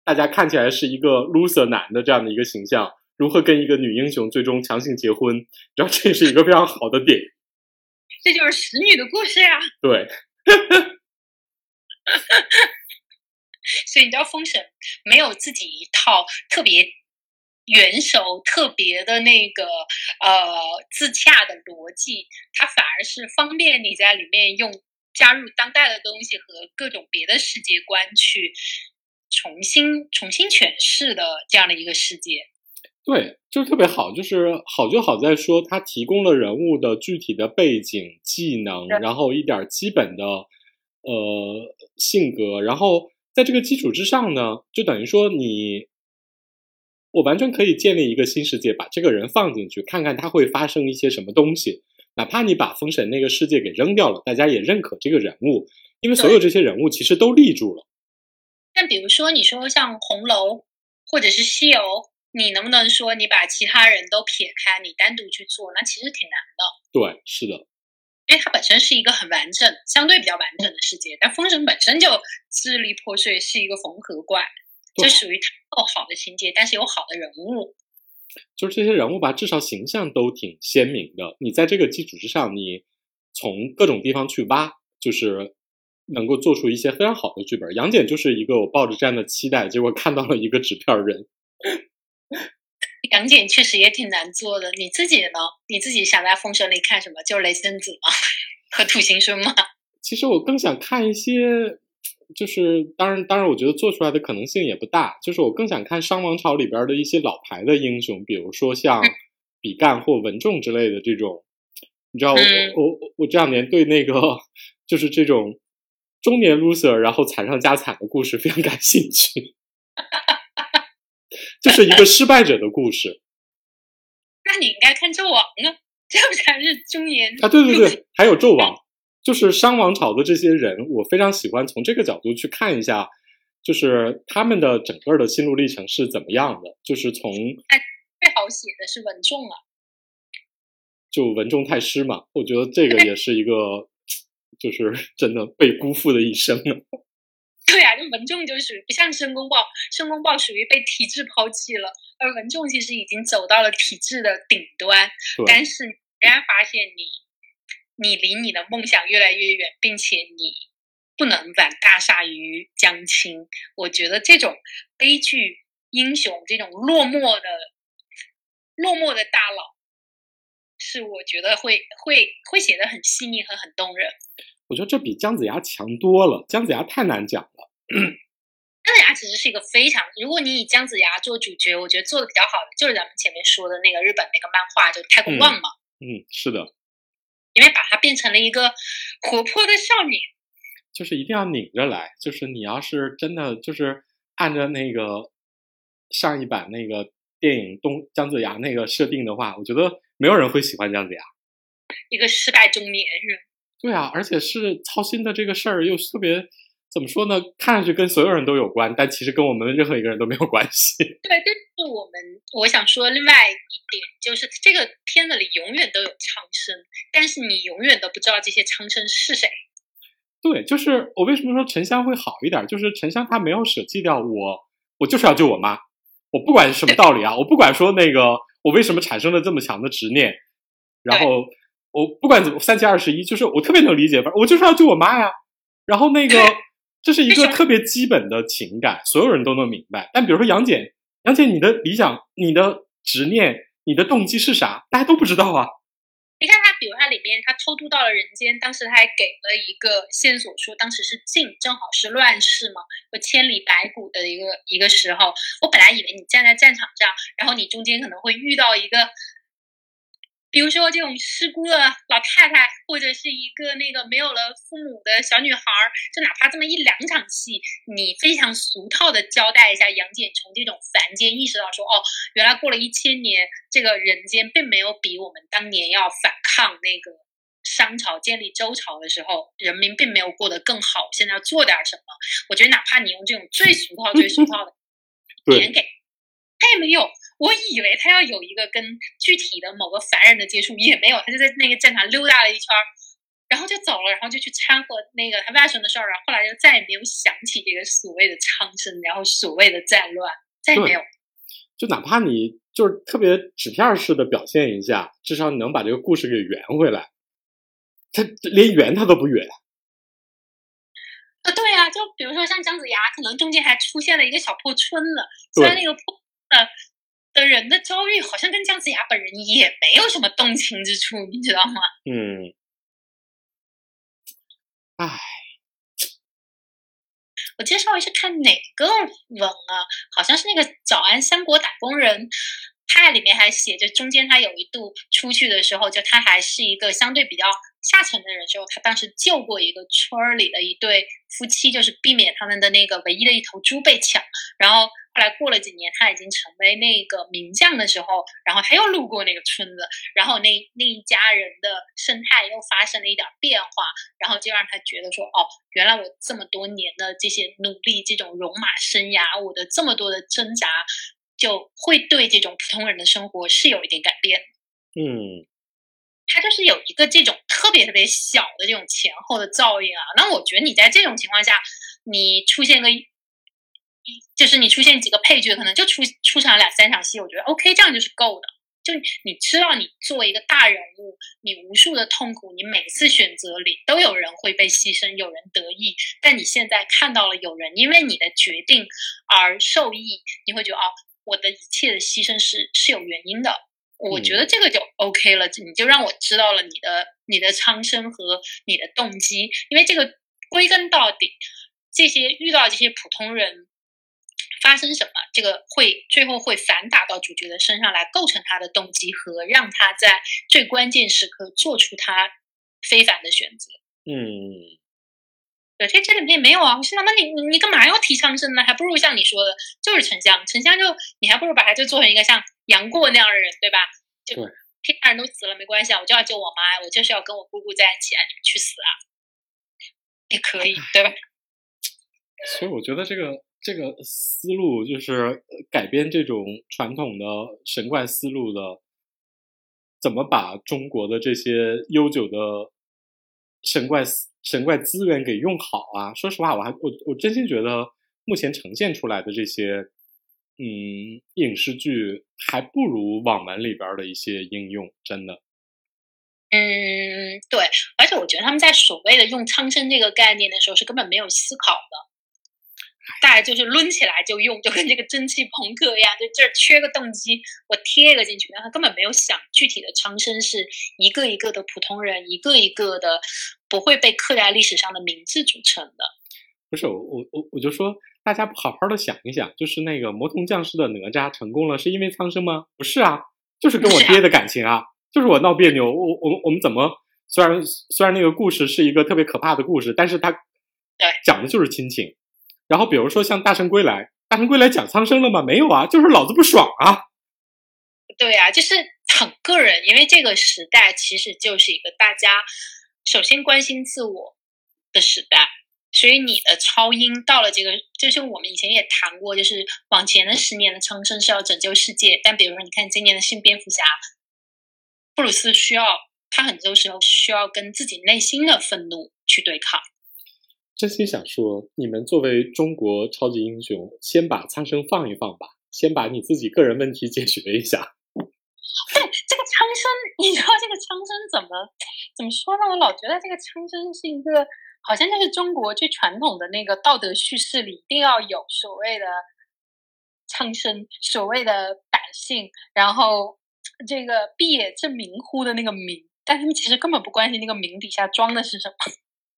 大家看起来是一个 loser 男的这样的一个形象，如何跟一个女英雄最终强行结婚？然后这是一个非常好的点。这就是使女的故事呀。对。所以你知道，封神没有自己一套特别。元首特别的那个呃自洽的逻辑，它反而是方便你在里面用加入当代的东西和各种别的世界观去重新重新诠释的这样的一个世界。对，就是特别好，就是好就好在说它提供了人物的具体的背景、技能，然后一点基本的呃性格，然后在这个基础之上呢，就等于说你。我完全可以建立一个新世界，把这个人放进去，看看他会发生一些什么东西。哪怕你把封神那个世界给扔掉了，大家也认可这个人物，因为所有这些人物其实都立住了。但比如说，你说像红楼或者是西游，你能不能说你把其他人都撇开，你单独去做？那其实挺难的。对，是的，因为它本身是一个很完整、相对比较完整的世界，但封神本身就支离破碎，是一个缝合怪。这属于够好的情节，但是有好的人物，就是这些人物吧，至少形象都挺鲜明的。你在这个基础之上，你从各种地方去挖，就是能够做出一些非常好的剧本。杨戬就是一个我抱着这样的期待，结果看到了一个纸片人。杨戬确实也挺难做的。你自己呢？你自己想在封神里看什么？就是雷震子吗？和土行孙吗？其实我更想看一些。就是当然，当然，我觉得做出来的可能性也不大。就是我更想看商王朝里边的一些老牌的英雄，比如说像比干或文仲之类的这种。你知道，我我我这两年对那个就是这种中年 loser 然后惨上加惨的故事非常感兴趣。就是一个失败者的故事。那你应该看纣王啊，这不才是中年啊？对对对，还有纣王。就是商王朝的这些人，我非常喜欢从这个角度去看一下，就是他们的整个的心路历程是怎么样的。就是从哎，最好写的是文仲了，就文仲太师嘛，我觉得这个也是一个，就是真的被辜负的一生了。对啊，就文仲就属于不像申公豹，申公豹属于被体制抛弃了，而文仲其实已经走到了体制的顶端，但是人家发现你。你离你的梦想越来越远，并且你不能挽大厦于江青。我觉得这种悲剧英雄，这种落寞的落寞的大佬，是我觉得会会会写的很细腻和很动人。我觉得这比姜子牙强多了。姜子牙太难讲了。姜子牙其实是一个非常，如果你以姜子牙做主角，我觉得做的比较好的就是咱们前面说的那个日本那个漫画，就太空望嘛。嗯，是的，因为把它变成了一个活泼的少女，就是一定要拧着来。就是你要是真的就是按照那个上一版那个电影《东姜子牙》那个设定的话，我觉得没有人会喜欢姜子牙。一个失败中年人。对啊，而且是操心的这个事儿又特别。怎么说呢？看上去跟所有人都有关，但其实跟我们任何一个人都没有关系。对，这是我们我想说另外一点，就是这个片子里永远都有苍生，但是你永远都不知道这些苍生是谁。对，就是我为什么说沉香会好一点，就是沉香他没有舍弃掉我，我就是要救我妈，我不管什么道理啊，我不管说那个我为什么产生了这么强的执念，然后我不管怎么三七二十一，就是我特别能理解，我就是要救我妈呀，然后那个。这是一个特别基本的情感，所有人都能明白。但比如说杨戬，杨戬，你的理想、你的执念、你的动机是啥？大家都不知道啊。你看他，比如他里面他偷渡到了人间，当时他还给了一个线索，说当时是晋，正好是乱世嘛，有千里白骨的一个一个时候。我本来以为你站在战场上，然后你中间可能会遇到一个。比如说这种失孤的老太太，或者是一个那个没有了父母的小女孩儿，就哪怕这么一两场戏，你非常俗套的交代一下杨戬从这种凡间意识到说，哦，原来过了一千年，这个人间并没有比我们当年要反抗那个商朝建立周朝的时候，人民并没有过得更好。现在要做点什么？我觉得哪怕你用这种最俗套、最俗套的 点给，他也没有。我以为他要有一个跟具体的某个凡人的接触，也没有，他就在那个战场溜达了一圈，然后就走了，然后就去掺和那个他外甥的事儿，然后后来就再也没有想起这个所谓的苍生，然后所谓的战乱，再也没有。就哪怕你就是特别纸片式的表现一下，至少你能把这个故事给圆回来。他连圆他都不圆。啊，对呀，就比如说像姜子牙，可能中间还出现了一个小破村子，虽然那个破呃。的人的遭遇好像跟姜子牙本人也没有什么动情之处，你知道吗？嗯，唉，我介绍一下看哪个文啊？好像是那个《早安三国打工人》，他里面还写着，中间他有一度出去的时候，就他还是一个相对比较下层的人时候，他当时救过一个村儿里的一对夫妻，就是避免他们的那个唯一的一头猪被抢，然后。后来过了几年，他已经成为那个名将的时候，然后他又路过那个村子，然后那那一家人的生态又发生了一点变化，然后就让他觉得说，哦，原来我这么多年的这些努力，这种戎马生涯，我的这么多的挣扎，就会对这种普通人的生活是有一点改变。嗯，他就是有一个这种特别特别小的这种前后的照应啊。那我觉得你在这种情况下，你出现个。就是你出现几个配角，可能就出出场两三场戏，我觉得 OK，这样就是够的。就你知道，你作为一个大人物，你无数的痛苦，你每次选择里都有人会被牺牲，有人得益。但你现在看到了有人因为你的决定而受益，你会觉得哦，我的一切的牺牲是是有原因的。我觉得这个就 OK 了，你就让我知道了你的你的苍生和你的动机。因为这个归根到底，这些遇到这些普通人。发生什么？这个会最后会反打到主角的身上来，构成他的动机和让他在最关键时刻做出他非凡的选择。嗯，对，这这里面没有啊。我心想，那你你你干嘛要提苍生呢？还不如像你说的，就是沉香。沉香就你还不如把他就做成一个像杨过那样的人，对吧？就其他人都死了没关系啊，我就要救我妈，我就是要跟我姑姑在一起啊，你们去死啊，也可以，对吧？所以我觉得这个。这个思路就是改编这种传统的神怪思路的，怎么把中国的这些悠久的神怪神怪资源给用好啊？说实话，我还我我真心觉得目前呈现出来的这些，嗯，影视剧还不如网文里边的一些应用，真的。嗯，对，而且我觉得他们在所谓的用苍生这个概念的时候，是根本没有思考的。大家就是抡起来就用，就跟这个蒸汽朋克一样，就这儿缺个动机，我贴一个进去，然后根本没有想具体的苍生是一个一个的普通人，一个一个的不会被刻在历史上的名字组成的。不是我我我我就说，大家好好的想一想，就是那个魔童降世的哪吒成功了，是因为苍生吗？不是啊，就是跟我爹的感情啊，就是我闹别扭，我我我们怎么？虽然虽然那个故事是一个特别可怕的故事，但是他讲的就是亲情。然后比如说像《大圣归来》，《大圣归来》讲苍生了吗？没有啊，就是老子不爽啊。对啊，就是很个人，因为这个时代其实就是一个大家首先关心自我的时代，所以你的超英到了这个，就是我们以前也谈过，就是往前的十年的苍生是要拯救世界，但比如说你看今年的新蝙蝠侠，布鲁斯需要他很多时候需要跟自己内心的愤怒去对抗。真心想说，你们作为中国超级英雄，先把苍生放一放吧，先把你自己个人问题解决一下。对 这个苍生，你知道这个苍生怎么怎么说呢？我老觉得这个苍生是一个，好像就是中国最传统的那个道德叙事里，一定要有所谓的苍生，所谓的百姓，然后这个必也正名乎的那个名，但他们其实根本不关心那个名底下装的是什么，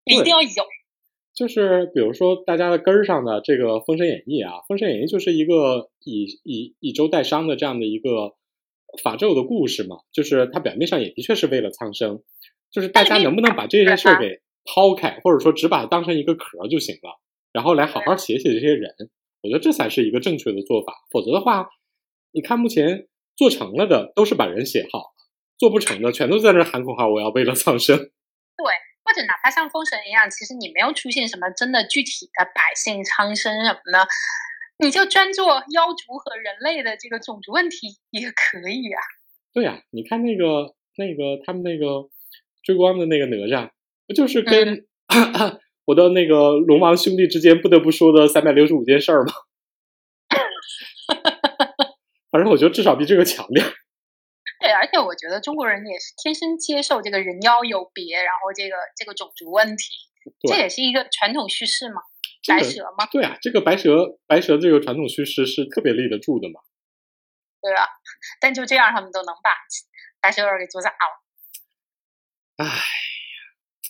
一定要有。就是比如说，大家的根儿上的这个《封神演义》啊，《封神演义》就是一个以以以周代商的这样的一个法咒的故事嘛。就是它表面上也的确是为了苍生，就是大家能不能把这件事儿给抛开，或者说只把它当成一个壳就行了，然后来好好写写这些人，我觉得这才是一个正确的做法。否则的话，你看目前做成了的都是把人写好，做不成的全都在那喊口号，我要为了苍生。对。或者哪怕像封神一样，其实你没有出现什么真的具体的百姓苍生什么的，你就专做妖族和人类的这个种族问题也可以啊。对呀，你看那个那个他们那个追光的那个哪吒，不就是跟 我的那个龙王兄弟之间不得不说的三百六十五件事儿吗？反正我觉得至少比这个强点。对，而且我觉得中国人也是天生接受这个人妖有别，然后这个这个种族问题，这也是一个传统叙事嘛，白蛇吗。对啊，这个白蛇白蛇这个传统叙事是特别立得住的嘛。对啊，但就这样他们都能把白蛇给做砸了。哎呀，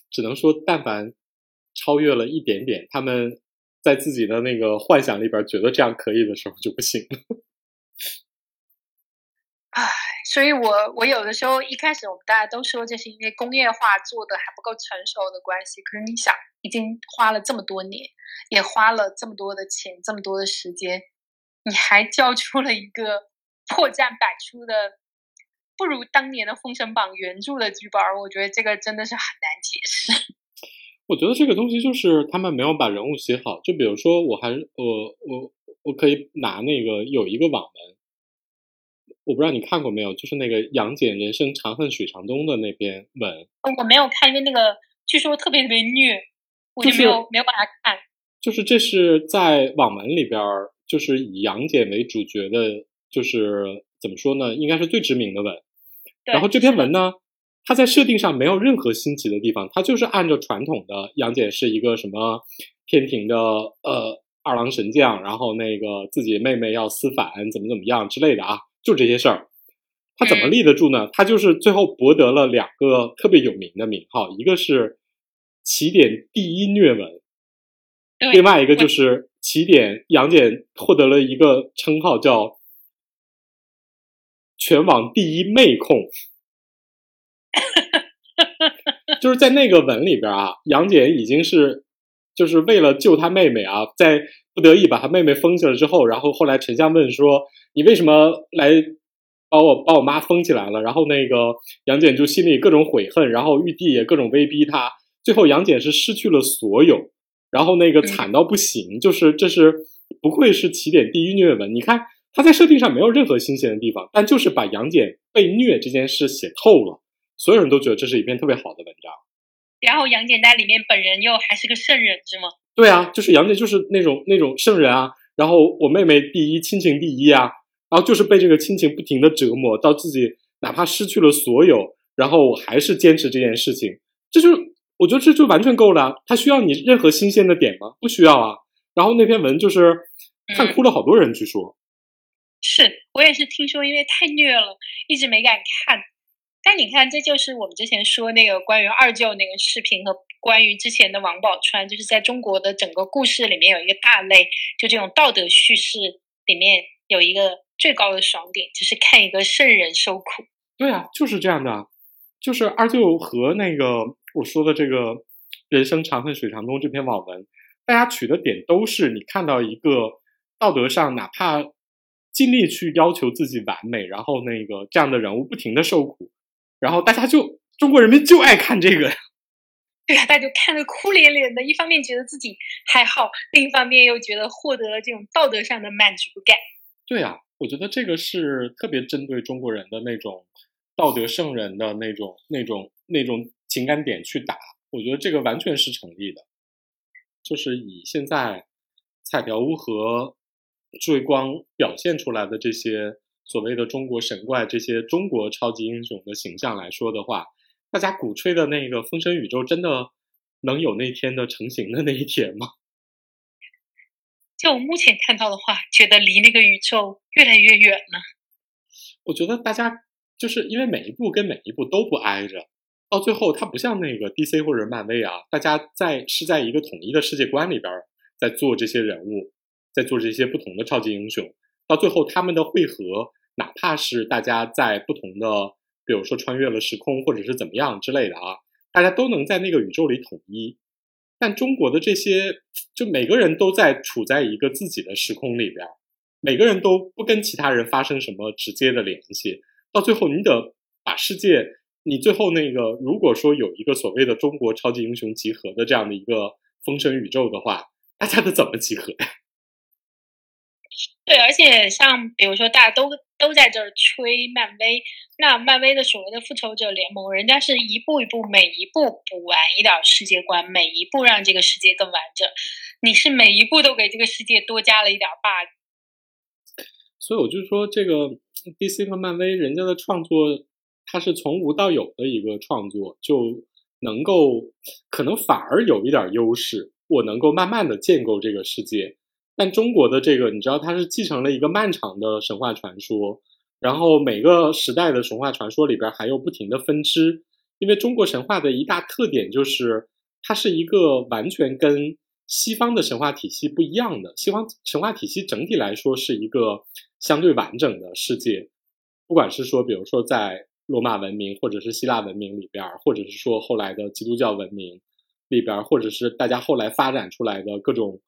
只能说但凡超越了一点点，他们在自己的那个幻想里边觉得这样可以的时候就不行了。所以，我我有的时候一开始我们大家都说这是因为工业化做的还不够成熟的关系。可是你想，已经花了这么多年，也花了这么多的钱，这么多的时间，你还交出了一个破绽百出的，不如当年的《封神榜》原著的剧本，我觉得这个真的是很难解释。我觉得这个东西就是他们没有把人物写好。就比如说，我还我我我可以拿那个有一个网文。我不知道你看过没有，就是那个杨戬人生长恨水长东的那篇文。我没有看，因为那个据说特别特别虐，我就没有没有把它看。就是这是在网文里边，就是以杨戬为主角的，就是怎么说呢，应该是最知名的文。然后这篇文呢，它在设定上没有任何新奇的地方，它就是按照传统的杨戬是一个什么天庭的呃二郎神将，然后那个自己妹妹要思反，怎么怎么样之类的啊。就这些事儿，他怎么立得住呢？他就是最后博得了两个特别有名的名号，一个是起点第一虐文，另外一个就是起点杨戬获得了一个称号叫全网第一妹控。就是在那个文里边啊，杨戬已经是就是为了救他妹妹啊，在不得已把他妹妹封起来之后，然后后来丞相问说。你为什么来把我把我妈封起来了？然后那个杨戬就心里各种悔恨，然后玉帝也各种威逼他，最后杨戬是失去了所有，然后那个惨到不行，就是这是不愧是起点第一虐文。你看他在设定上没有任何新鲜的地方，但就是把杨戬被虐这件事写透了，所有人都觉得这是一篇特别好的文章。然后杨戬在里面本人又还是个圣人，是吗？对啊，就是杨戬就是那种那种圣人啊。然后我妹妹第一，亲情第一啊。然后就是被这个亲情不停的折磨，到自己哪怕失去了所有，然后我还是坚持这件事情，这就我觉得这就完全够了。他需要你任何新鲜的点吗？不需要啊。然后那篇文就是看哭了好多人，据说。是我也是听说，因为太虐了，一直没敢看。但你看，这就是我们之前说那个关于二舅那个视频和关于之前的王宝钏，就是在中国的整个故事里面有一个大类，就这种道德叙事里面有一个最高的爽点，就是看一个圣人受苦。对啊，就是这样的，就是二舅和那个我说的这个“人生长恨水长东”这篇网文，大家取的点都是你看到一个道德上哪怕尽力去要求自己完美，然后那个这样的人物不停的受苦。然后大家就中国人民就爱看这个呀，对呀，大家就看得哭连连的。一方面觉得自己还好，另一方面又觉得获得了这种道德上的满足感。对啊，我觉得这个是特别针对中国人的那种道德圣人的那种、那种、那种情感点去打。我觉得这个完全是成立的，就是以现在彩条屋和朱伟光表现出来的这些。所谓的中国神怪这些中国超级英雄的形象来说的话，大家鼓吹的那个封神宇宙真的能有那天的成型的那一天吗？就我目前看到的话，觉得离那个宇宙越来越远了。我觉得大家就是因为每一步跟每一步都不挨着，到最后它不像那个 DC 或者漫威啊，大家在是在一个统一的世界观里边在做这些人物，在做这些不同的超级英雄，到最后他们的汇合。哪怕是大家在不同的，比如说穿越了时空，或者是怎么样之类的啊，大家都能在那个宇宙里统一。但中国的这些，就每个人都在处在一个自己的时空里边，每个人都不跟其他人发生什么直接的联系。到最后，你得把世界，你最后那个，如果说有一个所谓的中国超级英雄集合的这样的一个封神宇宙的话，大家得怎么集合呀？对，而且像比如说，大家都都在这儿吹漫威，那漫威的所谓的复仇者联盟，人家是一步一步，每一步补完一点世界观，每一步让这个世界更完整。你是每一步都给这个世界多加了一点 bug。所以我就说，这个 DC 和漫威人家的创作，它是从无到有的一个创作，就能够可能反而有一点优势，我能够慢慢的建构这个世界。但中国的这个，你知道，它是继承了一个漫长的神话传说，然后每个时代的神话传说里边还有不停的分支。因为中国神话的一大特点就是，它是一个完全跟西方的神话体系不一样的。西方神话体系整体来说是一个相对完整的世界，不管是说，比如说在罗马文明或者是希腊文明里边，或者是说后来的基督教文明里边，或者是大家后来发展出来的各种。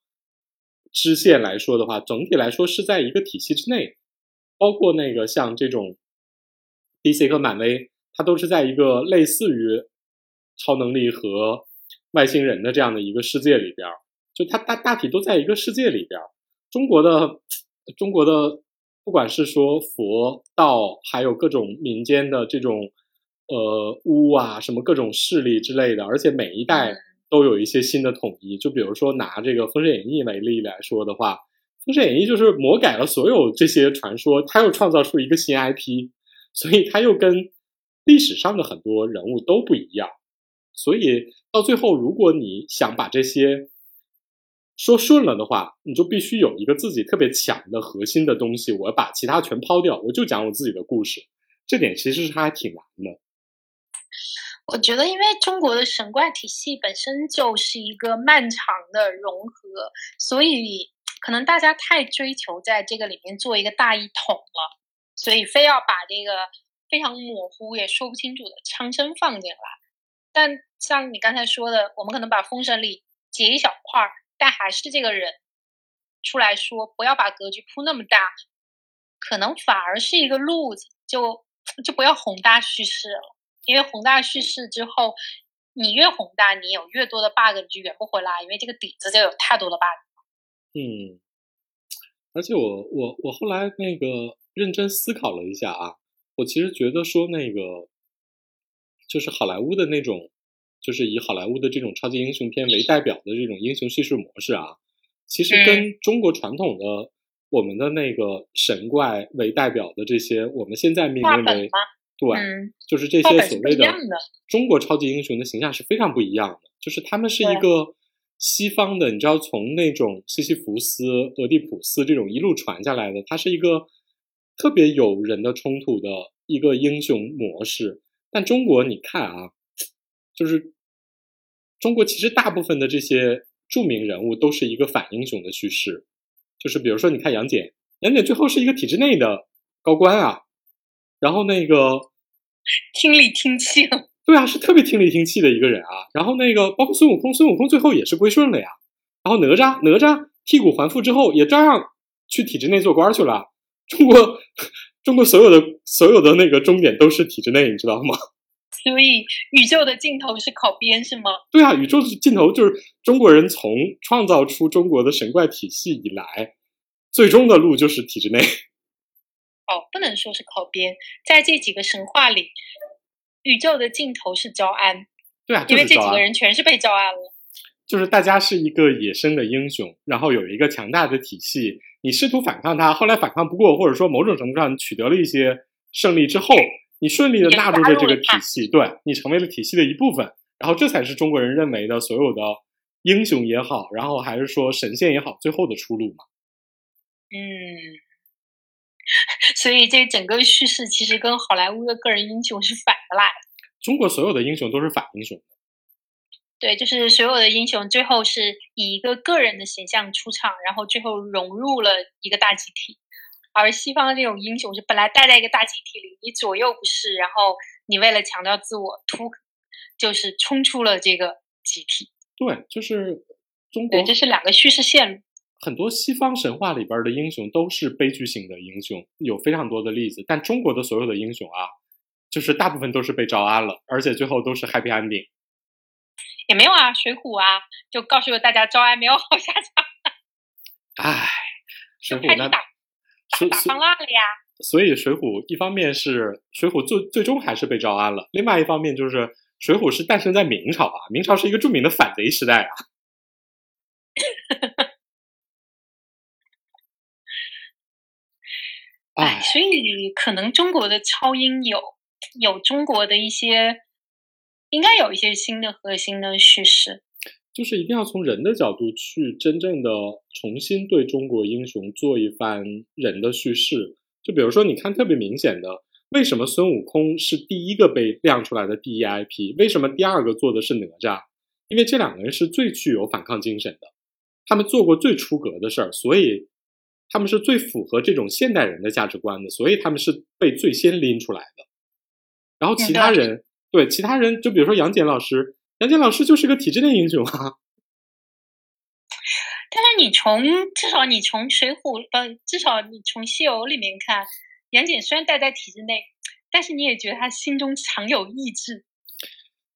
支线来说的话，整体来说是在一个体系之内，包括那个像这种 DC 和漫威，它都是在一个类似于超能力和外星人的这样的一个世界里边，就它大大体都在一个世界里边。中国的中国的，不管是说佛道，还有各种民间的这种呃巫啊，什么各种势力之类的，而且每一代。都有一些新的统一，就比如说拿这个《封神演义》为例来说的话，《封神演义》就是魔改了所有这些传说，他又创造出一个新 IP，所以他又跟历史上的很多人物都不一样。所以到最后，如果你想把这些说顺了的话，你就必须有一个自己特别强的核心的东西，我把其他全抛掉，我就讲我自己的故事。这点其实是还挺难的。我觉得，因为中国的神怪体系本身就是一个漫长的融合，所以可能大家太追求在这个里面做一个大一统了，所以非要把这个非常模糊也说不清楚的枪声放进来。但像你刚才说的，我们可能把封神里截一小块，但还是这个人出来说，不要把格局铺那么大，可能反而是一个路子，就就不要宏大叙事了。因为宏大叙事之后，你越宏大，你有越多的 bug，你就圆不回来，因为这个底子就有太多的 bug。嗯，而且我我我后来那个认真思考了一下啊，我其实觉得说那个就是好莱坞的那种，就是以好莱坞的这种超级英雄片为代表的这种英雄叙事模式啊，其实跟中国传统的我们的那个神怪为代表的这些，我们现在命名为。对，就是这些所谓的中国超级英雄的形象是非常不一样的。就是他们是一个西方的，你知道从那种西西弗斯、俄狄浦斯这种一路传下来的，他是一个特别有人的冲突的一个英雄模式。但中国，你看啊，就是中国其实大部分的这些著名人物都是一个反英雄的叙事，就是比如说你看杨戬，杨戬最后是一个体制内的高官啊，然后那个 听力听气。对啊，是特别听力听气的一个人啊。然后那个包括孙悟空，孙悟空最后也是归顺了呀。然后哪吒，哪吒剔骨还父之后，也照样去体制内做官去了。中国，中国所有的所有的那个终点都是体制内，你知道吗？所以宇宙的尽头是考编是吗？对啊，宇宙的尽头就是中国人从创造出中国的神怪体系以来，最终的路就是体制内。哦，不能说是靠边，在这几个神话里。宇宙的尽头是招安，对啊，因为这几个人全是被招安了。就是大家是一个野生的英雄，然后有一个强大的体系，你试图反抗他，后来反抗不过，或者说某种程度上取得了一些胜利之后，你顺利的纳入了这个体系，对你成为了体系的一部分，然后这才是中国人认为的所有的英雄也好，然后还是说神仙也好，最后的出路嘛。嗯。所以，这整个叙事其实跟好莱坞的个人英雄是反的啦。中国所有的英雄都是反英雄。对，就是所有的英雄最后是以一个个人的形象出场，然后最后融入了一个大集体。而西方的这种英雄是本来待在一个大集体里，你左右不是，然后你为了强调自我，突就是冲出了这个集体。对，就是中国，这是两个叙事线路。很多西方神话里边的英雄都是悲剧型的英雄，有非常多的例子。但中国的所有的英雄啊，就是大部分都是被招安了，而且最后都是 happy ending。也没有啊，水浒啊，就告诉了大家招安没有好下场。唉，水浒那打打方案了呀。所以水浒一方面是水浒最最终还是被招安了，另外一方面就是水浒是诞生在明朝啊，明朝是一个著名的反贼时代啊。哎，所以可能中国的超英有有中国的一些，应该有一些新的核心的叙事，就是一定要从人的角度去真正的重新对中国英雄做一番人的叙事。就比如说，你看特别明显的，为什么孙悟空是第一个被亮出来的第一 IP？为什么第二个做的是哪吒？因为这两个人是最具有反抗精神的，他们做过最出格的事儿，所以。他们是最符合这种现代人的价值观的，所以他们是被最先拎出来的。然后其他人，对其他人，就比如说杨戬老师，杨戬老师就是个体制内英雄啊。但是你从至少你从水浒呃，至少你从西游里面看，杨戬虽然待在体制内，但是你也觉得他心中常有意志。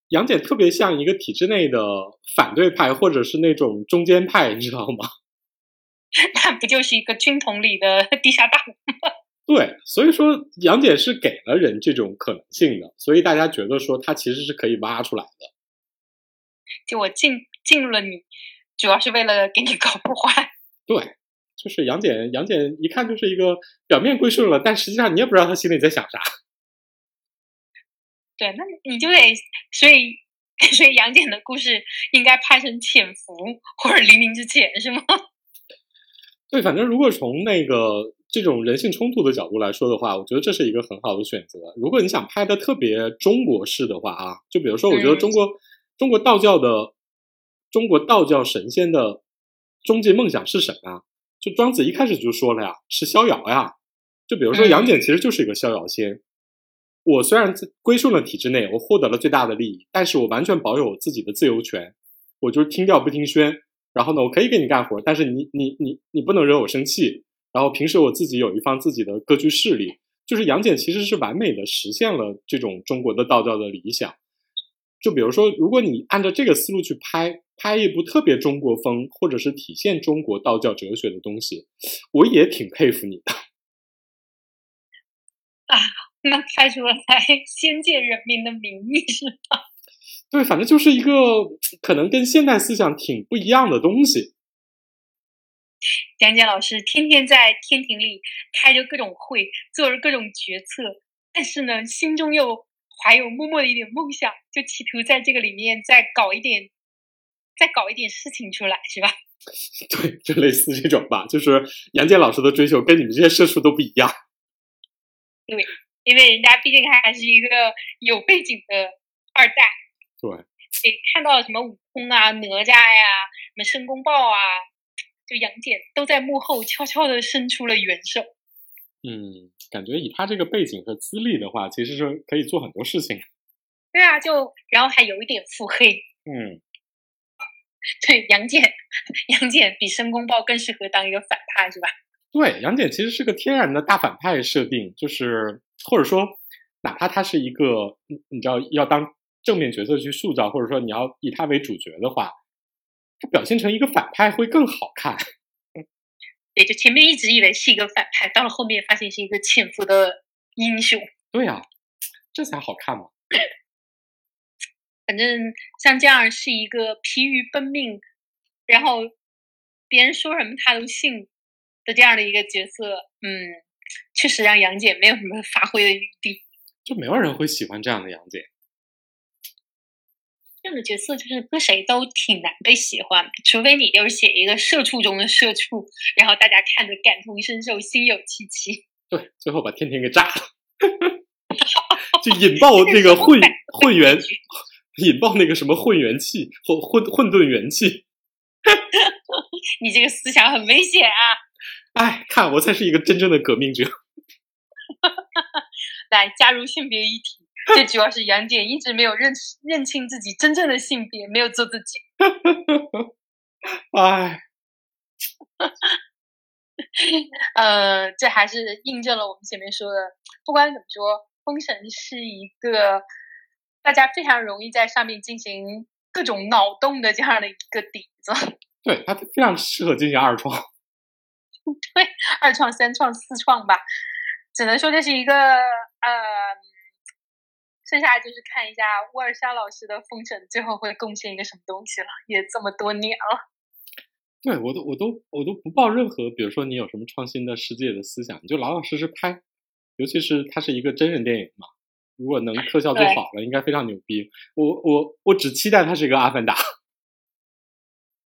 杨戬特别像一个体制内的反对派，或者是那种中间派，你知道吗？那不就是一个军统里的 地下大佬吗？对，所以说杨戬是给了人这种可能性的，所以大家觉得说他其实是可以挖出来的。就我进进入了你，主要是为了给你搞破坏。对，就是杨戬，杨戬一看就是一个表面归顺了，但实际上你也不知道他心里在想啥。对，那你就得，所以所以杨戬的故事应该拍成《潜伏》或者《黎明之前》，是吗？对，反正如果从那个这种人性冲突的角度来说的话，我觉得这是一个很好的选择。如果你想拍的特别中国式的话啊，就比如说，我觉得中国中国道教的中国道教神仙的终极梦想是什么？就庄子一开始就说了呀，是逍遥呀。就比如说杨戬其实就是一个逍遥仙。我虽然归顺了体制内，我获得了最大的利益，但是我完全保有我自己的自由权，我就是听调不听宣。然后呢，我可以给你干活，但是你你你你不能惹我生气。然后平时我自己有一方自己的割据势力，就是杨戬其实是完美的实现了这种中国的道教的理想。就比如说，如果你按照这个思路去拍拍一部特别中国风，或者是体现中国道教哲学的东西，我也挺佩服你的。啊，那拍出了来《仙界人民的名义》是吗？对，反正就是一个可能跟现代思想挺不一样的东西。蒋姐老师天天在天庭里开着各种会，做着各种决策，但是呢，心中又怀有默默的一点梦想，就企图在这个里面再搞一点再搞一点事情出来，是吧？对，就类似这种吧。就是杨戬老师的追求跟你们这些社畜都不一样。对，因为人家毕竟还是一个有背景的二代。对。诶，看到什么悟空啊、哪吒呀、什么申公豹啊，就杨戬都在幕后悄悄的伸出了援手。嗯，感觉以他这个背景和资历的话，其实是可以做很多事情。对啊，就然后还有一点腹黑。嗯，对，杨戬，杨戬比申公豹更适合当一个反派，是吧？对，杨戬其实是个天然的大反派设定，就是或者说，哪怕他是一个，你知道要当正面角色去塑造，或者说你要以他为主角的话，他表现成一个反派会更好看。也就前面一直以为是一个反派，到了后面发现是一个潜伏的英雄。对呀，这才好看嘛。反正像这样是一个疲于奔命，然后别人说什么他都信的这样的一个角色，嗯，确实让杨戬没有什么发挥的余地。就没有人会喜欢这样的杨戬。这样的角色就是搁谁都挺难被喜欢，除非你就是写一个社畜中的社畜，然后大家看着感同身受，心有戚戚。对，最后把天天给炸了，就引爆那个混混元。引爆那个什么混元气或混混沌元气，你这个思想很危险啊！哎，看我才是一个真正的革命者。来加入性别一体，最主要是杨戬一直没有认认清自己真正的性别，没有做自己。哎，呃，这还是印证了我们前面说的，不管怎么说，封神是一个。大家非常容易在上面进行各种脑洞的这样的一个底子，对它非常适合进行二创，对二创、三创、四创吧，只能说这是一个呃，剩下就是看一下沃尔肖老师的封神最后会贡献一个什么东西了，也这么多年了。对我都我都我都不抱任何，比如说你有什么创新的世界的思想，你就老老实实拍，尤其是它是一个真人电影嘛。如果能特效做好了，应该非常牛逼。我我我只期待它是一个阿凡达。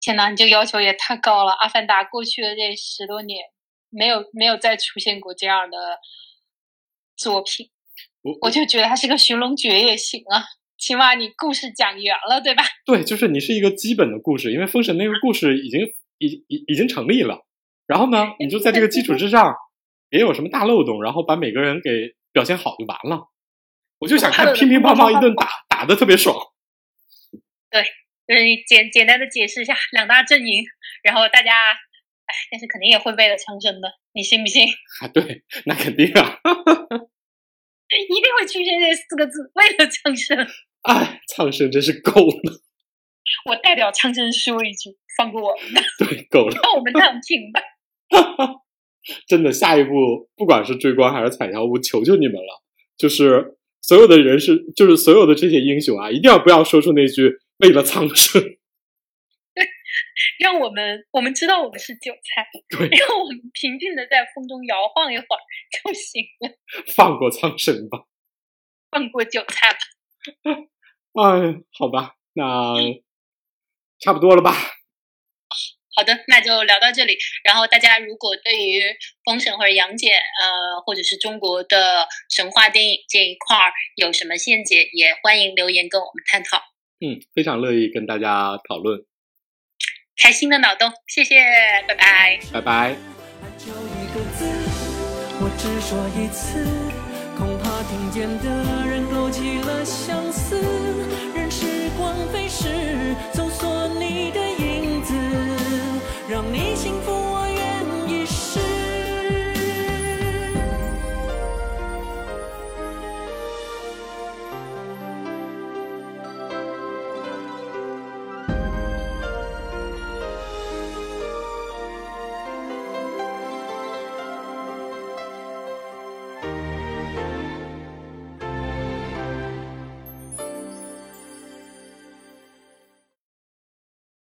天哪，你这个要求也太高了！阿凡达过去的这十多年，没有没有再出现过这样的作品。我我就觉得它是个寻龙诀也行啊，起码你故事讲圆了，对吧？对，就是你是一个基本的故事，因为封神那个故事已经已已已经成立了。然后呢，你就在这个基础之上，别有什么大漏洞，然后把每个人给表现好就完了。我就想看乒乒乓乓一顿打，打的特别爽。对，就是简简单的解释一下两大阵营，然后大家，哎，但是肯定也会为了苍生的，你信不信？啊，对，那肯定啊，一定会出现这四个字，为了苍生。哎，苍生真是够了。我代表苍生说一句，放过我们。对，够了。让我们躺平吧。真的，下一步不管是追光还是采药，我求求你们了，就是。所有的人是，就是所有的这些英雄啊，一定要不要说出那句“为了苍生”。对，让我们我们知道我们是韭菜，对，让我们平静的在风中摇晃一会儿就行了。放过苍生吧，放过韭菜吧。哎，好吧，那差不多了吧。好的，那就聊到这里。然后大家如果对于封神或者杨戬，呃，或者是中国的神话电影这一块儿有什么见解，也欢迎留言跟我们探讨。嗯，非常乐意跟大家讨论。开心的脑洞，谢谢，拜拜，拜拜。我只说一次，恐怕听见的。